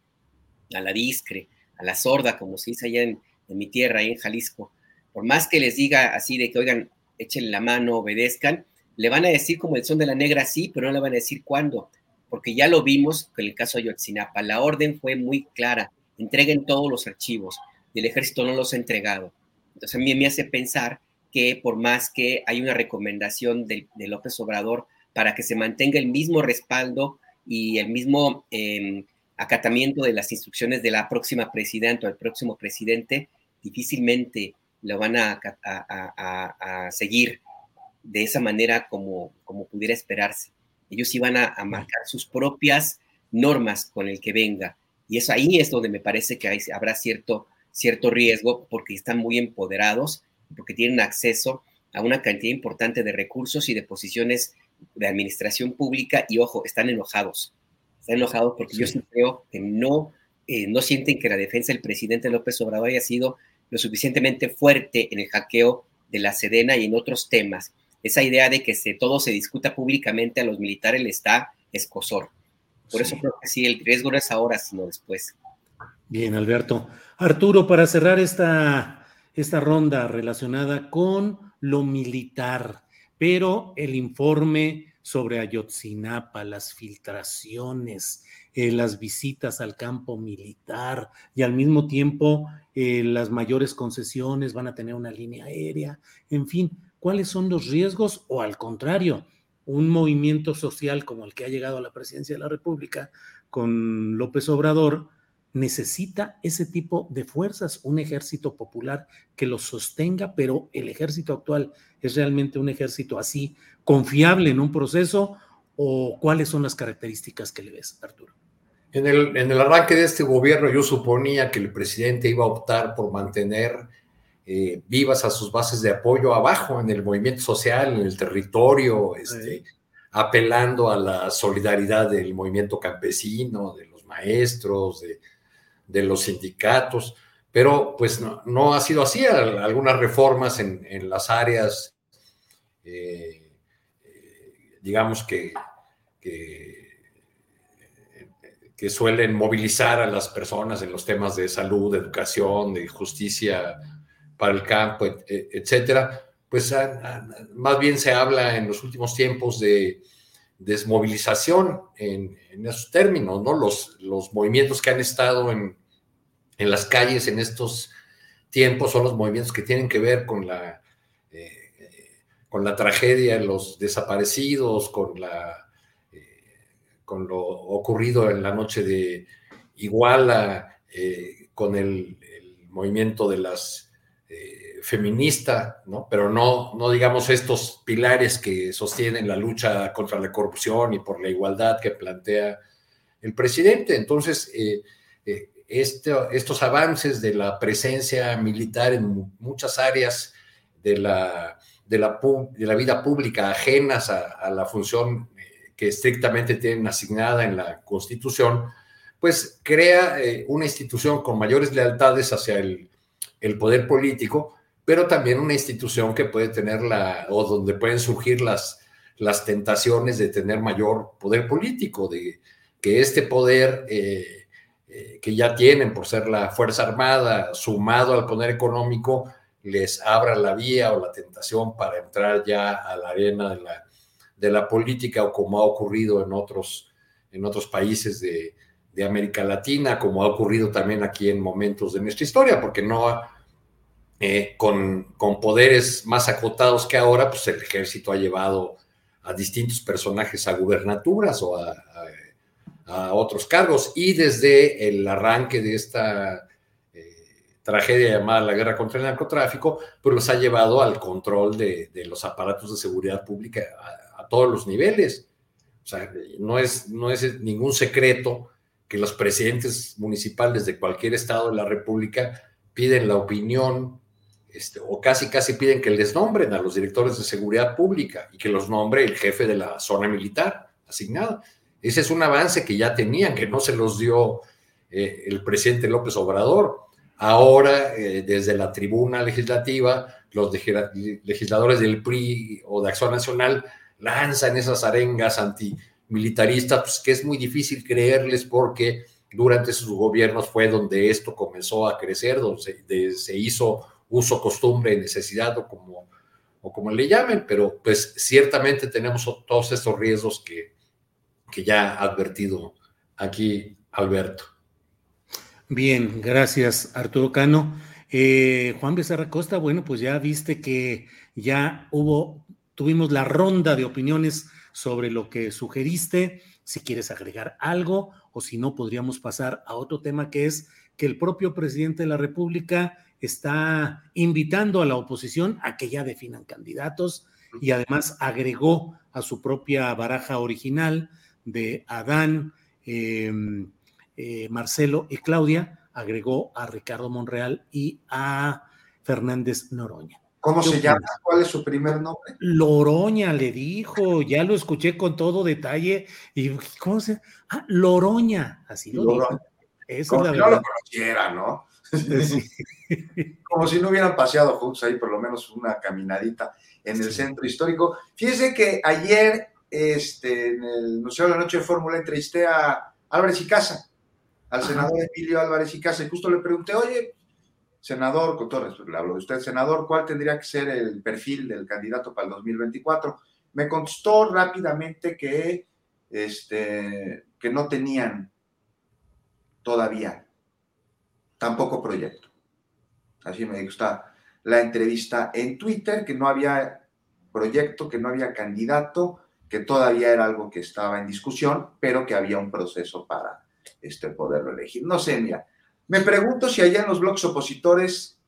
a la discre, a la sorda, como se dice allá en, mi tierra, ahí en Jalisco, por más que les diga así de que, oigan, echen la mano, obedezcan, le van a decir como el son de la negra sí, pero no le van a decir cuándo, porque ya lo vimos con el caso de Yotzinapa. La orden fue muy clara entreguen todos los archivos y el ejército no los ha entregado. Entonces a mí me hace pensar que por más que hay una recomendación de, López Obrador para que se mantenga el mismo respaldo y el mismo em, acatamiento de las instrucciones de la próxima presidenta o el próximo presidente, difícilmente lo van a, seguir de esa manera como, como pudiera esperarse. Ellos iban a, a marcar sus propias normas con el que venga. Y es ahí es donde me parece que habrá cierto, cierto riesgo porque están muy empoderados, porque tienen acceso a una cantidad importante de recursos y de posiciones de administración pública y ojo, están enojados. Están enojados porque yo sí creo que no, eh, no sienten que la defensa del presidente López Obrador haya sido lo suficientemente fuerte en el hackeo de la Sedena y en otros temas. Esa idea de que se, todo se discuta públicamente a los militares le está escosor. Por eso creo que sí, el riesgo no es ahora, sino después. Bien, Alberto. Arturo, para cerrar esta, esta ronda relacionada con lo militar, pero el informe sobre Ayotzinapa, las filtraciones, eh, las visitas al campo militar y al mismo tiempo eh, las mayores concesiones van a tener una línea aérea, en fin, ¿cuáles son los riesgos o al contrario? Un movimiento social como el que ha llegado a la presidencia de la República con López Obrador, necesita ese tipo de fuerzas, un ejército popular que lo sostenga, pero el ejército actual es realmente un ejército así confiable en un proceso o cuáles son las características que le ves, Arturo. En el, en el arranque de este gobierno yo suponía que el presidente iba a optar por mantener eh, vivas a sus bases de apoyo abajo en el movimiento social, en el territorio, este, apelando a la solidaridad del movimiento campesino, de los maestros, de, los sindicatos, pero pues no, ha sido así. Algunas reformas en, las áreas, eh, eh, digamos que, que que suelen movilizar a las personas en los temas de salud, de educación, de justicia para el campo, etcétera, pues más bien se habla en los últimos tiempos de desmovilización en, esos términos, ¿no? Los, movimientos que han estado en, en, las calles en estos tiempos son los movimientos que tienen que ver con la, eh, con la tragedia los desaparecidos, con, la, eh, con lo ocurrido en la noche de Iguala, eh, con el, movimiento de las feminista, ¿no? pero no, no digamos estos pilares que sostienen la lucha contra la corrupción y por la igualdad que plantea el presidente. Entonces, eh, eh, estos avances de la presencia militar en muchas áreas de la, de la, vida pública ajenas a, la función eh, que estrictamente tienen asignada en la Constitución, pues crea una institución con mayores lealtades hacia el, el poder político, pero también una institución que puede tener la, o donde pueden surgir las, las tentaciones de tener mayor poder político, de que este poder eh, eh, que ya tienen por ser la Fuerza Armada, sumado al poder económico, les abra la vía o la tentación para entrar ya a la arena de la, de la política o como ha ocurrido en otros, en otros países de, de América Latina, como ha ocurrido también aquí en momentos de nuestra historia, porque no eh, con, con, poderes más acotados que ahora, pues el ejército ha llevado a distintos personajes a gubernaturas o a, otros cargos. Y desde el arranque de esta eh, tragedia llamada la guerra contra el narcotráfico, pues los ha llevado al control de, de los aparatos de seguridad pública a, a, todos los niveles. O sea, no es, no es ningún secreto que los presidentes municipales de cualquier estado de la República piden la opinión este, o casi casi piden que les nombren a los directores de seguridad pública y que los nombre el jefe de la zona militar asignada. Ese es un avance que ya tenían, que no se los dio eh, el presidente López Obrador. Ahora, eh, desde la tribuna legislativa, los legisladores del PRI o de Acción Nacional lanzan esas arengas antimilitaristas, pues, que es muy difícil creerles porque durante sus gobiernos fue donde esto comenzó a crecer, donde se hizo uso, costumbre, necesidad o como, o como le llamen, pero pues ciertamente tenemos todos estos riesgos que, que ya ha advertido aquí Alberto. Bien, gracias Arturo Cano. Eh, Juan Becerra Costa, bueno, pues ya viste que ya hubo, tuvimos la ronda de opiniones sobre lo que sugeriste. Si quieres agregar algo o si no, podríamos pasar a otro tema que es que el propio presidente de la República está invitando a la oposición a que ya definan candidatos y además agregó a su propia baraja original de Adán, em, eh, Marcelo y Claudia, agregó a Ricardo Monreal y a Fernández Noroña. ¿Cómo se llama? ¿Cuál es su primer nombre? Loroña le dijo, ya lo escuché con todo detalle. Y ¿cómo se Ah, Loroña, así lo dijo. Eso Como si no lo conociera, ¿no? Como si no hubieran paseado juntos ahí por lo menos una caminadita en el centro histórico. Fíjese que ayer este, en el Museo de la Noche de Fórmula entrevisté a Álvarez y Casa, al senador Emilio Álvarez y Casa, y justo le pregunté, oye, senador, con todo respeto, le hablo de usted, senador, ¿cuál tendría que ser el perfil del candidato para el 2024? Me contestó rápidamente que, este, que no tenían todavía tampoco proyecto. Así me gusta la entrevista en Twitter, que no había proyecto, que no había candidato, que todavía era algo que estaba en discusión, pero que había un proceso para este, poderlo elegir. No sé, mira, me pregunto si allá en los bloques opositores,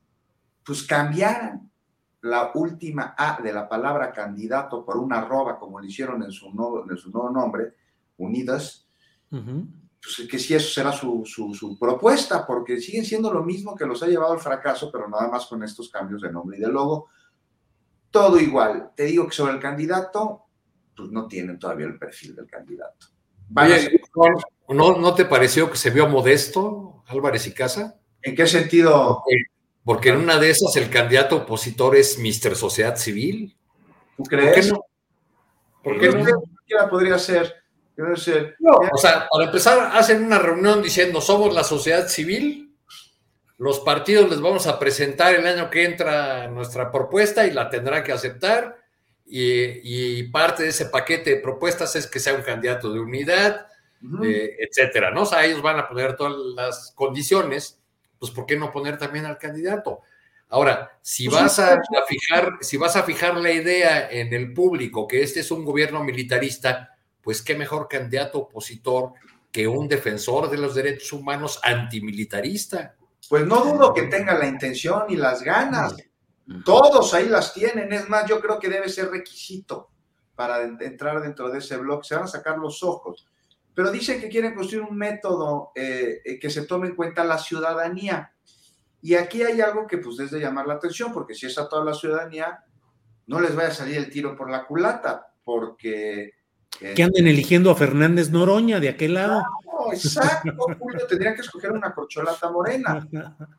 pues cambiaran la última A de la palabra candidato por una arroba, como lo hicieron en su nuevo, en su nuevo nombre, Unidas, pues, que si eso será su, su, propuesta, porque siguen siendo lo mismo que los ha llevado al fracaso, pero nada más con estos cambios de nombre y de logo. Todo igual. Te digo que sobre el candidato, pues no tienen todavía el perfil del candidato. ¿no, ¿no te pareció que se vio modesto Álvarez y Casa? ¿En qué sentido? Porque, en una de esas el candidato opositor es Mister Sociedad Civil. ¿Tú crees? ¿Por qué no? ¿Por qué no? podría ser o sea, para empezar, hacen una reunión diciendo, somos la sociedad civil, los partidos les vamos a presentar el año que entra nuestra propuesta y la tendrán que aceptar, y, parte de ese paquete de propuestas es que sea un candidato de unidad, eh, etcétera, ¿no? O sea, ellos van a poner todas las condiciones, pues ¿por qué no poner también al candidato? Ahora, si pues vas a, fijar, si vas a fijar la idea en el público que este es un gobierno militarista, pues qué mejor candidato opositor que un defensor de los derechos humanos antimilitarista. Pues no dudo que tenga la intención y las ganas. Todos ahí las tienen. Es más, yo creo que debe ser requisito para entrar dentro de ese blog. Se van a sacar los ojos. Pero dicen que quieren construir un método eh, eh, que se tome en cuenta la ciudadanía. Y aquí hay algo que pues de llamar la atención, porque si es a toda la ciudadanía, no les vaya a salir el tiro por la culata, porque que anden eligiendo a Fernández Noroña de aquel lado. No, exacto, Julio, tendrían que escoger una corcholata morena,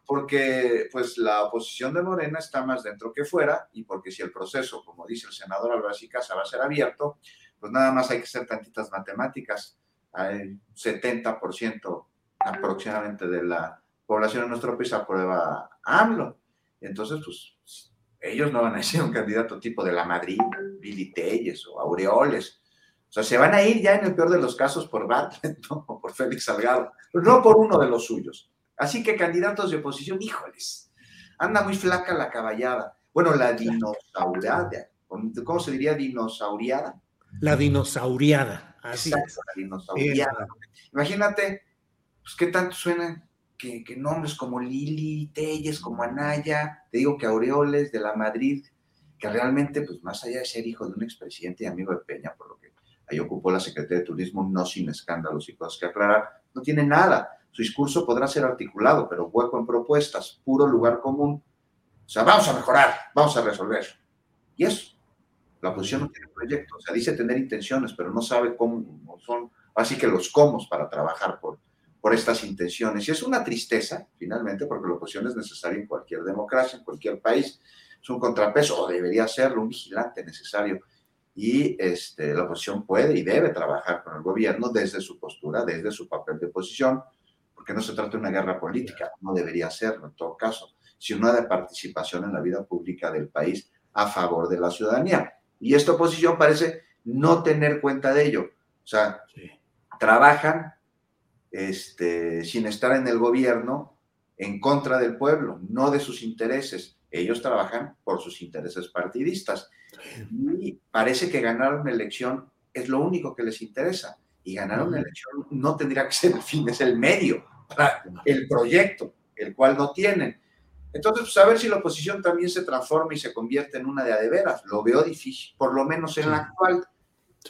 porque pues la oposición de Morena está más dentro que fuera, y porque si el proceso, como dice el senador Álvarez y Casa, va a ser abierto, pues nada más hay que hacer tantitas matemáticas. Hay 70% aproximadamente de la población en nuestro país aprueba AMLO. Entonces, pues ellos no van a ser un candidato tipo de la Madrid, Billy Telles o Aureoles o sea, se van a ir ya en el peor de los casos por Bartlett, ¿no? O por Félix Salgado, no por uno de los suyos. Así que candidatos de oposición, híjoles, anda muy flaca la caballada. Bueno, la dinosauriada, ¿cómo se diría dinosauriada? La dinosauriada, así Exacto. Imagínate, pues qué tanto suenan que, que, nombres como Lili, Telles, como Anaya, te digo que Aureoles de la Madrid, que realmente, pues más allá de ser hijo de un expresidente y amigo de Peña, por lo que ahí ocupó la Secretaría de Turismo, no sin escándalos y cosas que aclarar, no tiene nada. Su discurso podrá ser articulado, pero hueco en propuestas, puro lugar común. O sea, vamos a mejorar, vamos a resolver. Y eso, la oposición no tiene proyecto. O sea, dice tener intenciones, pero no sabe cómo son, así que los cómo para trabajar por, por estas intenciones. Y es una tristeza, finalmente, porque la oposición es necesaria en cualquier democracia, en cualquier país. Es un contrapeso, o debería serlo, un vigilante necesario y este, la oposición puede y debe trabajar con el gobierno desde su postura, desde su papel de oposición, porque no se trata de una guerra política, no debería serlo en todo caso, sino de participación en la vida pública del país a favor de la ciudadanía. Y esta oposición parece no tener cuenta de ello. O sea, trabajan este, sin estar en el gobierno en contra del pueblo, no de sus intereses. Ellos trabajan por sus intereses partidistas. Y parece que ganar una elección es lo único que les interesa. Y ganar una elección no tendría que ser el fin, es el medio para el proyecto, el cual no tienen. Entonces, pues a ver si la oposición también se transforma y se convierte en una de adeveras. Lo veo difícil, por lo menos en la actual.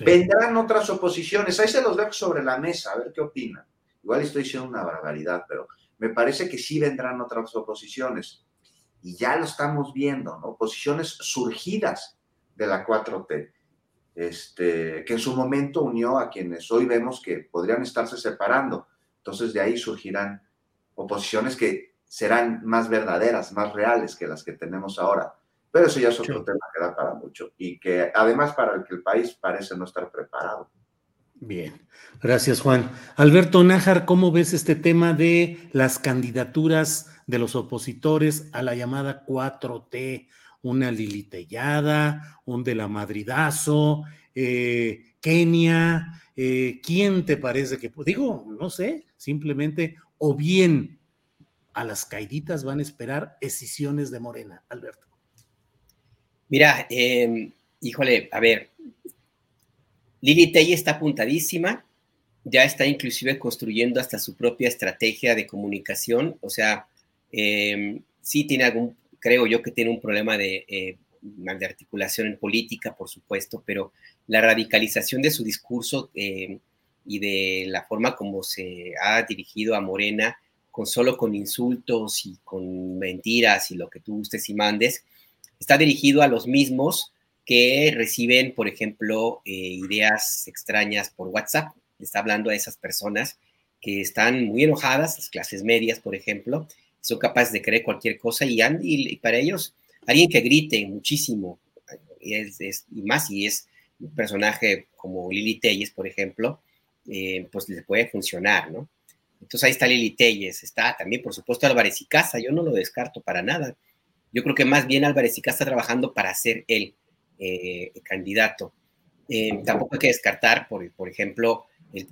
Vendrán otras oposiciones. Ahí se los dejo sobre la mesa, a ver qué opinan. Igual estoy diciendo una barbaridad, pero me parece que sí vendrán otras oposiciones. Y ya lo estamos viendo, ¿no? Oposiciones surgidas de la 4T, este, que en su momento unió a quienes hoy vemos que podrían estarse separando. Entonces de ahí surgirán oposiciones que serán más verdaderas, más reales que las que tenemos ahora. Pero eso ya es otro tema que da para mucho y que además para el que el país parece no estar preparado. Bien, gracias Juan. Alberto Nájar, ¿cómo ves este tema de las candidaturas de los opositores a la llamada 4T? una Lili Tellada, un de la Madridazo, eh, Kenia, eh, ¿quién te parece que, digo, no sé, simplemente, o bien a las caiditas van a esperar decisiones de Morena, Alberto? Mira, em, híjole, a ver, Lili Tella está apuntadísima, ya está inclusive construyendo hasta su propia estrategia de comunicación, o sea, em, sí tiene algún creo yo que tiene un problema de, eh, de articulación en política, por supuesto, pero la radicalización de su discurso eh, y de la forma como se ha dirigido a Morena, con solo con insultos y con mentiras y lo que tú gustes y mandes, está dirigido a los mismos que reciben, por ejemplo, eh, ideas extrañas por WhatsApp. Está hablando a esas personas que están muy enojadas, las clases medias, por ejemplo, son capaces de creer cualquier cosa y, y para ellos, alguien que grite muchísimo, y, es, y más si es un personaje como Lili Telles, por ejemplo, eh, pues le puede funcionar, ¿no? Entonces ahí está Lili Telles, está también, por supuesto, Álvarez y Casa, yo no lo descarto para nada. Yo creo que más bien Álvarez y Casa está trabajando para ser el eh, candidato. Eh, tampoco hay que descartar, por, por ejemplo,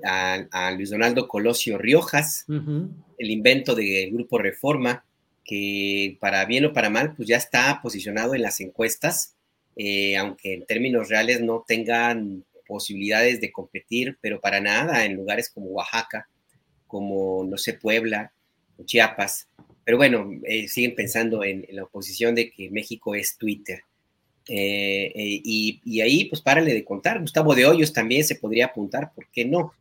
a, Luis Donaldo Colosio Riojas, el invento del Grupo Reforma, que para bien o para mal, pues ya está posicionado en las encuestas, eh, aunque en términos reales no tengan posibilidades de competir, pero para nada en lugares como Oaxaca, como, no sé, Puebla Chiapas. Pero bueno, eh, siguen pensando en, la oposición de que México es Twitter. Eh, y, y, ahí, pues párale de contar. Gustavo de Hoyos también se podría apuntar, ¿por qué no?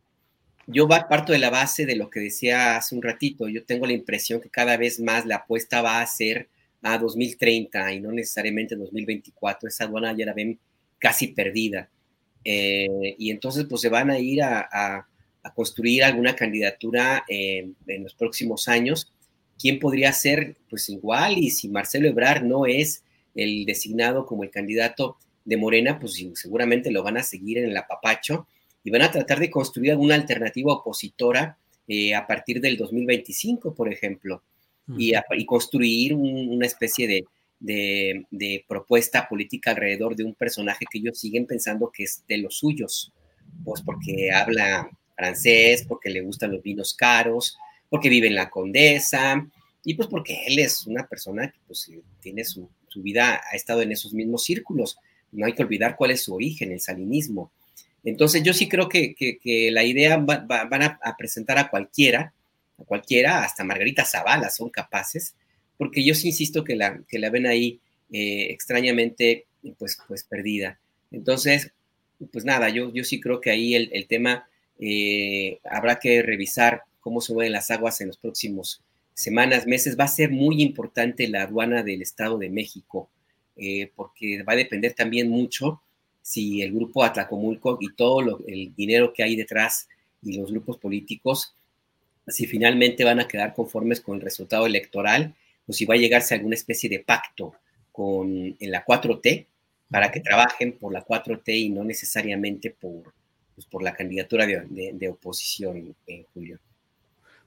yo parto de la base de lo que decía hace un ratito. Yo tengo la impresión que cada vez más la apuesta va a ser a 2030 y no necesariamente 2024. Esa aduana ya la ven casi perdida. Eh, y entonces pues se van a ir a, construir alguna candidatura en los próximos años. ¿Quién podría ser? Pues igual, y si Marcelo Ebrard no es el designado como el candidato de Morena, pues seguramente lo van a seguir en el apapacho y van a tratar de construir alguna alternativa opositora eh, a partir del 2025, por ejemplo, y, construir una especie de, propuesta política alrededor de un personaje que ellos siguen pensando que es de los suyos, pues porque habla francés, porque le gustan los vinos caros, porque vive en la Condesa, y pues porque él es una persona que pues, tiene su, su vida, ha estado en esos mismos círculos. No hay que olvidar cuál es su origen, el salinismo. Entonces yo sí creo que, la idea van a, presentar a cualquiera, a cualquiera, hasta Margarita Zavala son capaces, porque yo sí insisto que la, que la ven ahí eh, extrañamente pues, pues perdida. Entonces, pues nada, yo, yo sí creo que ahí el, tema eh, habrá que revisar cómo se mueven las aguas en los próximos semanas, meses. Va a ser muy importante la aduana del Estado de México, eh, porque va a depender también mucho si el grupo Atlacomulco y todo el dinero que hay detrás y los grupos políticos, si finalmente van a quedar conformes con el resultado electoral o si va a llegarse a alguna especie de pacto con en la 4T para que trabajen por la 4T y no necesariamente por, pues, por la candidatura de, oposición, eh, Julio.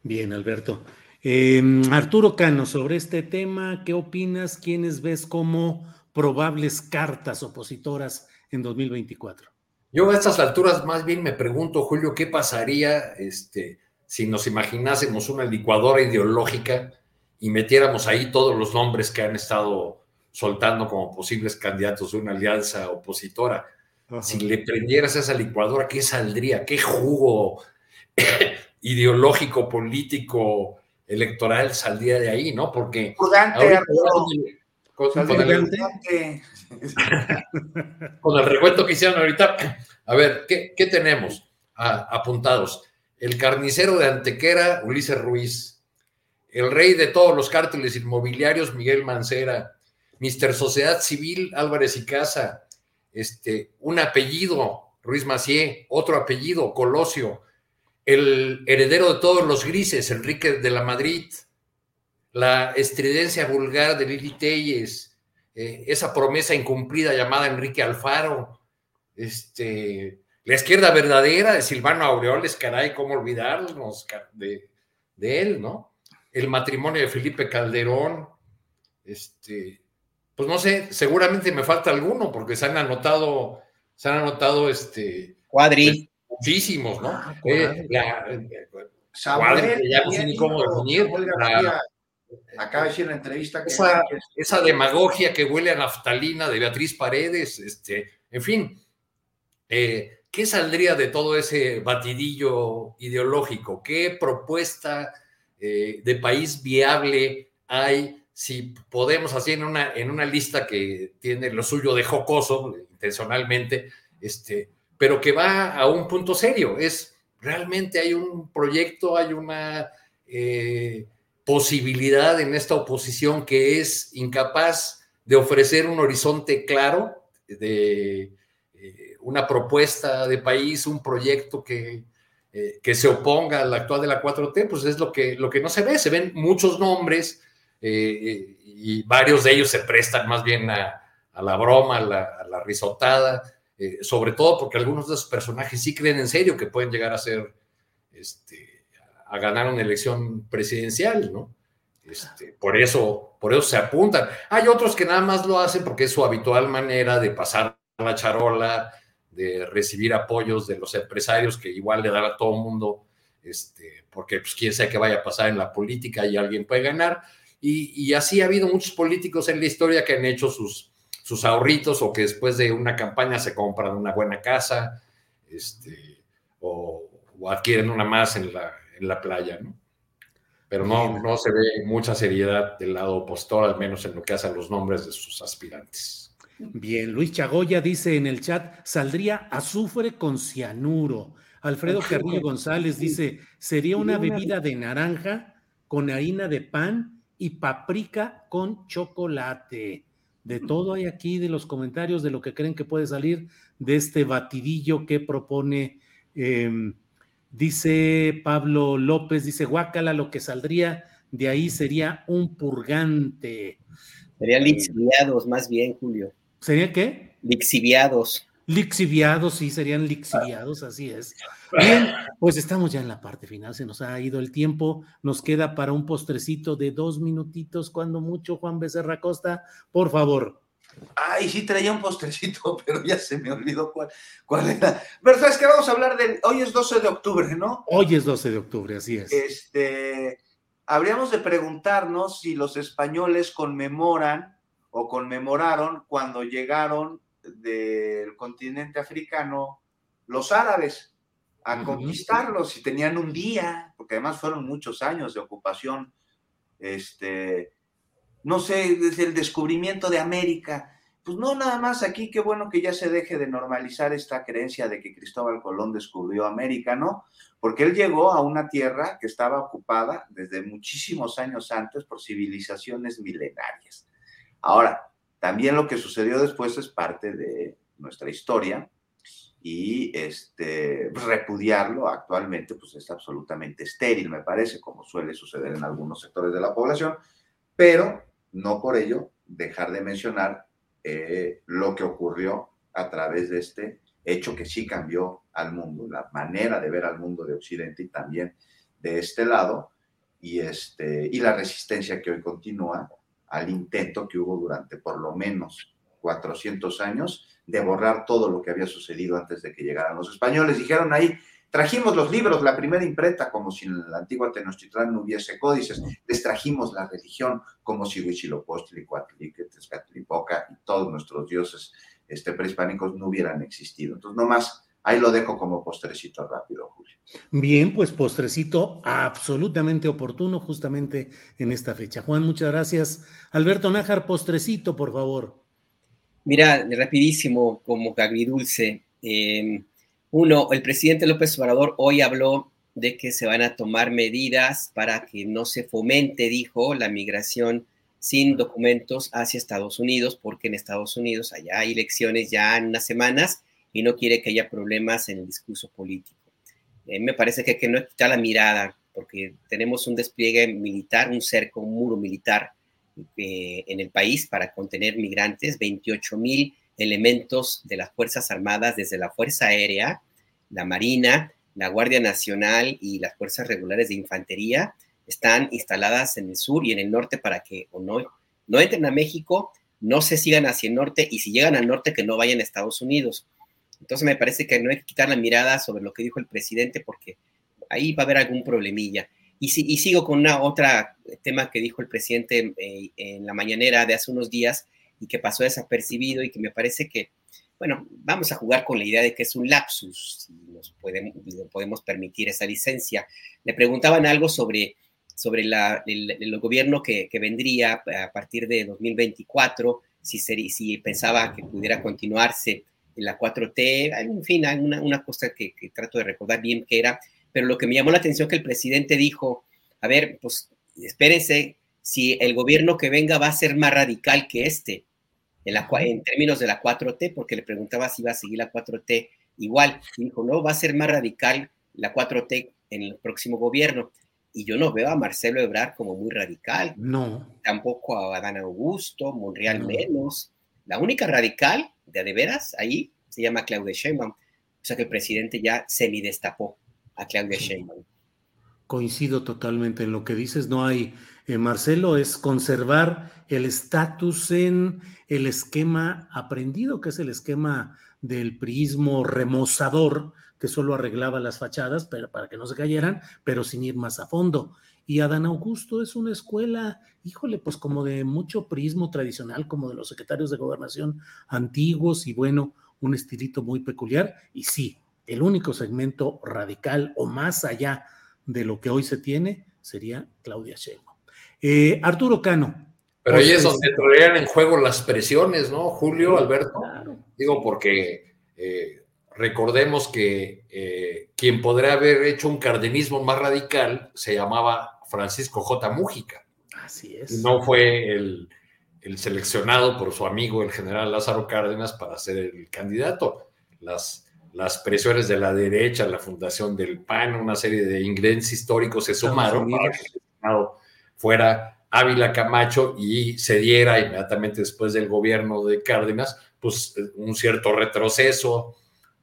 Bien, Alberto. Em, Arturo Cano, sobre este tema, ¿qué opinas? ¿Quiénes ves como probables cartas opositoras en 2024. Yo a estas alturas más bien me pregunto, Julio, ¿qué pasaría este, si nos imaginásemos una licuadora ideológica y metiéramos ahí todos los nombres que han estado soltando como posibles candidatos de una alianza opositora? Si le prendieras esa licuadora, ¿qué saldría? ¿Qué jugo ideológico, político, electoral saldría de ahí, no? Porque... Con el recuento que hicieron ahorita, a ver, ¿qué, tenemos apuntados? El carnicero de Antequera, Ulises Ruiz. El rey de todos los cárteles inmobiliarios, Miguel Mancera. Mister Sociedad Civil, Álvarez y Casa. Este, un apellido, Ruiz Macié. Otro apellido, Colosio. El heredero de todos los grises, Enrique de la Madrid. La estridencia vulgar de Lili Telles eh, esa promesa incumplida llamada Enrique Alfaro, este, la izquierda verdadera de Silvano Aureoles, caray, cómo olvidarnos de, él, ¿no? El matrimonio de Felipe Calderón, este, pues no sé, seguramente me falta alguno, porque se han anotado, se han anotado, este, cuadri. Pues, muchísimos, ¿no? Ah, eh, eh, cuadri, ya no sé ni cómo definir. Acaba de decir en la entrevista que esa, demagogia que huele a naftalina de Beatriz Paredes, este, en fin, eh, ¿qué saldría de todo ese batidillo ideológico? ¿Qué propuesta eh, de país viable hay si podemos así en una, en una lista que tiene lo suyo de jocoso, intencionalmente, este, pero que va a un punto serio? Es realmente hay un proyecto, hay una... Eh, posibilidad en esta oposición que es incapaz de ofrecer un horizonte claro, de eh, una propuesta de país, un proyecto que, eh, que se oponga al actual de la 4T, pues es lo que, lo que no se ve. Se ven muchos nombres eh, y varios de ellos se prestan más bien a, la broma, a la, risotada, sobre todo porque algunos de esos personajes sí creen en serio que pueden llegar a ser este, a ganar una elección presidencial, ¿no? Este, por, eso, por eso se apuntan. Hay otros que nada más lo hacen porque es su habitual manera de pasar la charola, de recibir apoyos de los empresarios que igual le dan a todo el mundo, este, porque pues quién sabe qué vaya a pasar en la política y alguien puede ganar. Y, así ha habido muchos políticos en la historia que han hecho sus, sus ahorritos o que después de una campaña se compran una buena casa este, o, o adquieren una más en la, en la playa, ¿no? Pero no, no se ve mucha seriedad del lado opositor, al menos en lo que hace a los nombres de sus aspirantes. Bien, Luis Chagoya dice en el chat, saldría azufre con cianuro. Alfredo Carrillo González dice, sería una bebida de naranja con harina de pan y paprika con chocolate. De todo hay aquí, de los comentarios, de lo que creen que puede salir de este batidillo que propone em, Dice Pablo López, dice Guácala, lo que saldría de ahí sería un purgante. Serían lixiviados, más bien, Julio. ¿Sería qué? Lixiviados. Lixiviados, sí, serían lixiviados, así es. Bien, pues estamos ya en la parte final, se nos ha ido el tiempo, nos queda para un postrecito de dos minutitos, cuando mucho, Juan Becerra Costa, por favor. Ay, sí traía un postrecito, pero ya se me olvidó cuál, cuál era. Pero sabes que vamos a hablar de. Hoy es 12 de octubre, ¿no? Hoy es 12 de octubre, así es. Este. Habríamos de preguntarnos si los españoles conmemoran o conmemoraron cuando llegaron del continente africano los árabes a conquistarlos, si tenían un día, porque además fueron muchos años de ocupación este, no sé, desde el descubrimiento de América. Pues no, nada más aquí, qué bueno que ya se deje de normalizar esta creencia de que Cristóbal Colón descubrió América, ¿no? Porque él llegó a una tierra que estaba ocupada desde muchísimos años antes por civilizaciones milenarias. Ahora, también lo que sucedió después es parte de nuestra historia y este, repudiarlo actualmente pues es absolutamente estéril, me parece, como suele suceder en algunos sectores de la población, pero no por ello dejar de mencionar eh, lo que ocurrió a través de este hecho que sí cambió al mundo, la manera de ver al mundo de Occidente y también de este lado, y, este, y la resistencia que hoy continúa al intento que hubo durante por lo menos 400 años de borrar todo lo que había sucedido antes de que llegaran los españoles. Dijeron ahí, Trajimos los libros, la primera imprenta, como si en la antigua Tenochtitlán no hubiese códices. Les trajimos la religión, como si Huitzilopochtli, Coatlic, Tezcatlipoca y todos nuestros dioses este, prehispánicos no hubieran existido. Entonces, nomás Ahí lo dejo como postrecito rápido, Julio. Bien, pues postrecito absolutamente oportuno justamente en esta fecha. Juan, muchas gracias. Alberto Nájar, postrecito, por favor. Mira, rapidísimo, como agridulce. Eh, uno, el presidente López Obrador hoy habló de que se van a tomar medidas para que no se fomente, dijo, la migración sin documentos hacia Estados Unidos, porque en Estados Unidos allá hay elecciones ya en unas semanas y no quiere que haya problemas en el discurso político. Eh, me parece que no quitar la mirada, porque tenemos un despliegue militar, un cerco, un muro militar eh, en el país para contener migrantes, 28 mil elementos de las Fuerzas Armadas, desde la Fuerza Aérea, la Marina, la Guardia Nacional y las Fuerzas Regulares de Infantería, están instaladas en el sur y en el norte para que o no, no entren a México, no se sigan hacia el norte y si llegan al norte que no vayan a Estados Unidos. Entonces me parece que no hay que quitar la mirada sobre lo que dijo el presidente porque ahí va a haber algún problemilla. Y, y sigo con una otra tema que dijo el presidente eh, en la mañanera de hace unos días, y que pasó desapercibido y que me parece que, bueno, vamos a jugar con la idea de que es un lapsus, si nos podemos, podemos permitir esa licencia. Le preguntaban algo sobre, sobre la, el, gobierno que, vendría a partir de 2024, si, si pensaba que pudiera continuarse en la 4T, en fin, hay una, una cosa que trato de recordar bien que era, pero lo que me llamó la atención que el presidente dijo, a ver, pues espérense, si el gobierno que venga va a ser más radical que este en, la, en términos de la 4T, porque le preguntaba si iba a seguir la 4T igual. Y dijo, no, va a ser más radical la 4T en el próximo gobierno. Y yo no veo a Marcelo Ebrard como muy radical. No. Tampoco a Adán Augusto, Monreal menos. La única radical, de de veras, ahí se llama Claudia Sheinbaum. O sea que el presidente ya se destapó. A Claudia Sheinbaum. Coincido totalmente en lo que dices, no hay, eh, Marcelo, es conservar el estatus en el esquema aprendido, que es el esquema del prismo remozador, que solo arreglaba las fachadas pero, para que no se cayeran, pero sin ir más a fondo. Y Adán Augusto es una escuela, híjole, pues como de mucho prismo tradicional, como de los secretarios de gobernación antiguos y bueno, un estilito muy peculiar. Y sí, el único segmento radical o más allá de lo que hoy se tiene sería Claudia Sheinbaum. Eh, Arturo Cano. Pero ahí es donde traían en juego las presiones, ¿no, Julio, Alberto? Digo, porque eh, recordemos que eh, quien podría haber hecho un cardenismo más radical se llamaba Francisco J. Mújica. Así es. No fue el, el seleccionado por su amigo, el general Lázaro Cárdenas, para ser el candidato. Las las presiones de la derecha, la fundación del PAN, una serie de ingredientes históricos se sumaron para que el Senado fuera Ávila Camacho y se diera inmediatamente después del gobierno de Cárdenas, pues un cierto retroceso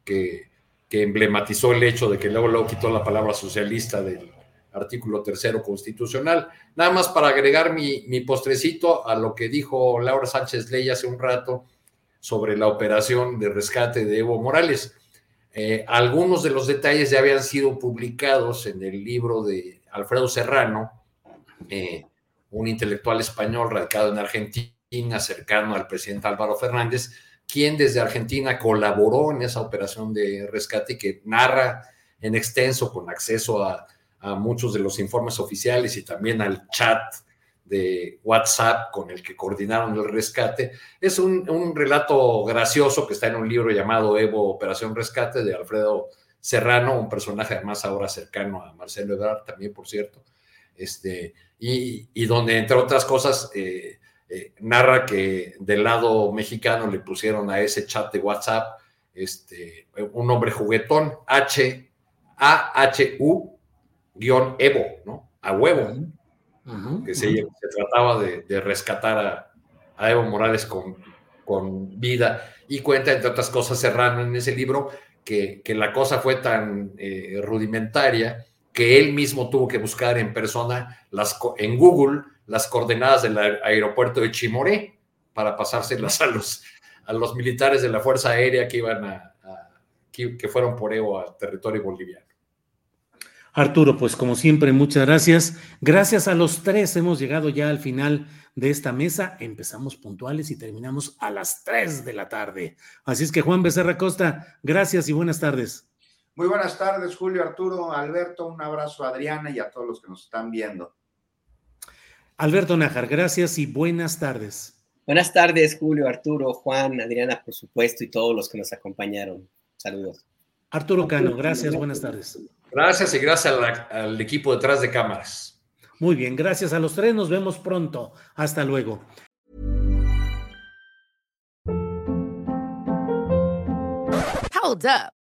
que, que emblematizó el hecho de que luego, luego quitó la palabra socialista del artículo tercero constitucional. Nada más para agregar mi, mi postrecito a lo que dijo Laura Sánchez Ley hace un rato sobre la operación de rescate de Evo Morales eh, algunos de los detalles ya habían sido publicados en el libro de Alfredo Serrano, eh, un intelectual español radicado en Argentina, cercano al presidente Álvaro Fernández, quien desde Argentina colaboró en esa operación de rescate que narra en extenso, con acceso a, a muchos de los informes oficiales y también al chat de WhatsApp con el que coordinaron el rescate. Es un, relato gracioso que está en un libro llamado Evo Operación Rescate de Alfredo Serrano, un personaje además ahora cercano a Marcelo Ebrard, también por cierto, este, y, donde entre otras cosas eh, eh, narra que del lado mexicano le pusieron a ese chat de WhatsApp este, un nombre juguetón, H, A, H, U, guion Evo, ¿no? A huevo que se, trataba de, rescatar a, Evo Morales con, con, vida. Y cuenta, entre otras cosas, Serrano en ese libro, que, que la cosa fue tan eh, rudimentaria que él mismo tuvo que buscar en persona, las, en Google, las coordenadas del aeropuerto de Chimoré para pasárselas a los, a los militares de la Fuerza Aérea que iban a, que, que fueron por Evo al territorio boliviano. Arturo, pues como siempre, muchas gracias. Gracias a los tres hemos llegado ya al final de esta mesa. Empezamos puntuales y terminamos a las tres de la tarde. Así es que Juan Becerra Costa, gracias y buenas tardes. Muy buenas tardes, Julio, Arturo, Alberto, un abrazo a Adriana y a todos los que nos están viendo. Alberto Nájar, gracias y buenas tardes. Buenas tardes, Julio, Arturo, Juan, Adriana, por supuesto, y todos los que nos acompañaron. Saludos. Arturo Cano, gracias, buenas tardes. Gracias y gracias al equipo detrás de cámaras. Muy bien, gracias a los tres, nos vemos pronto. Hasta luego. Hold up.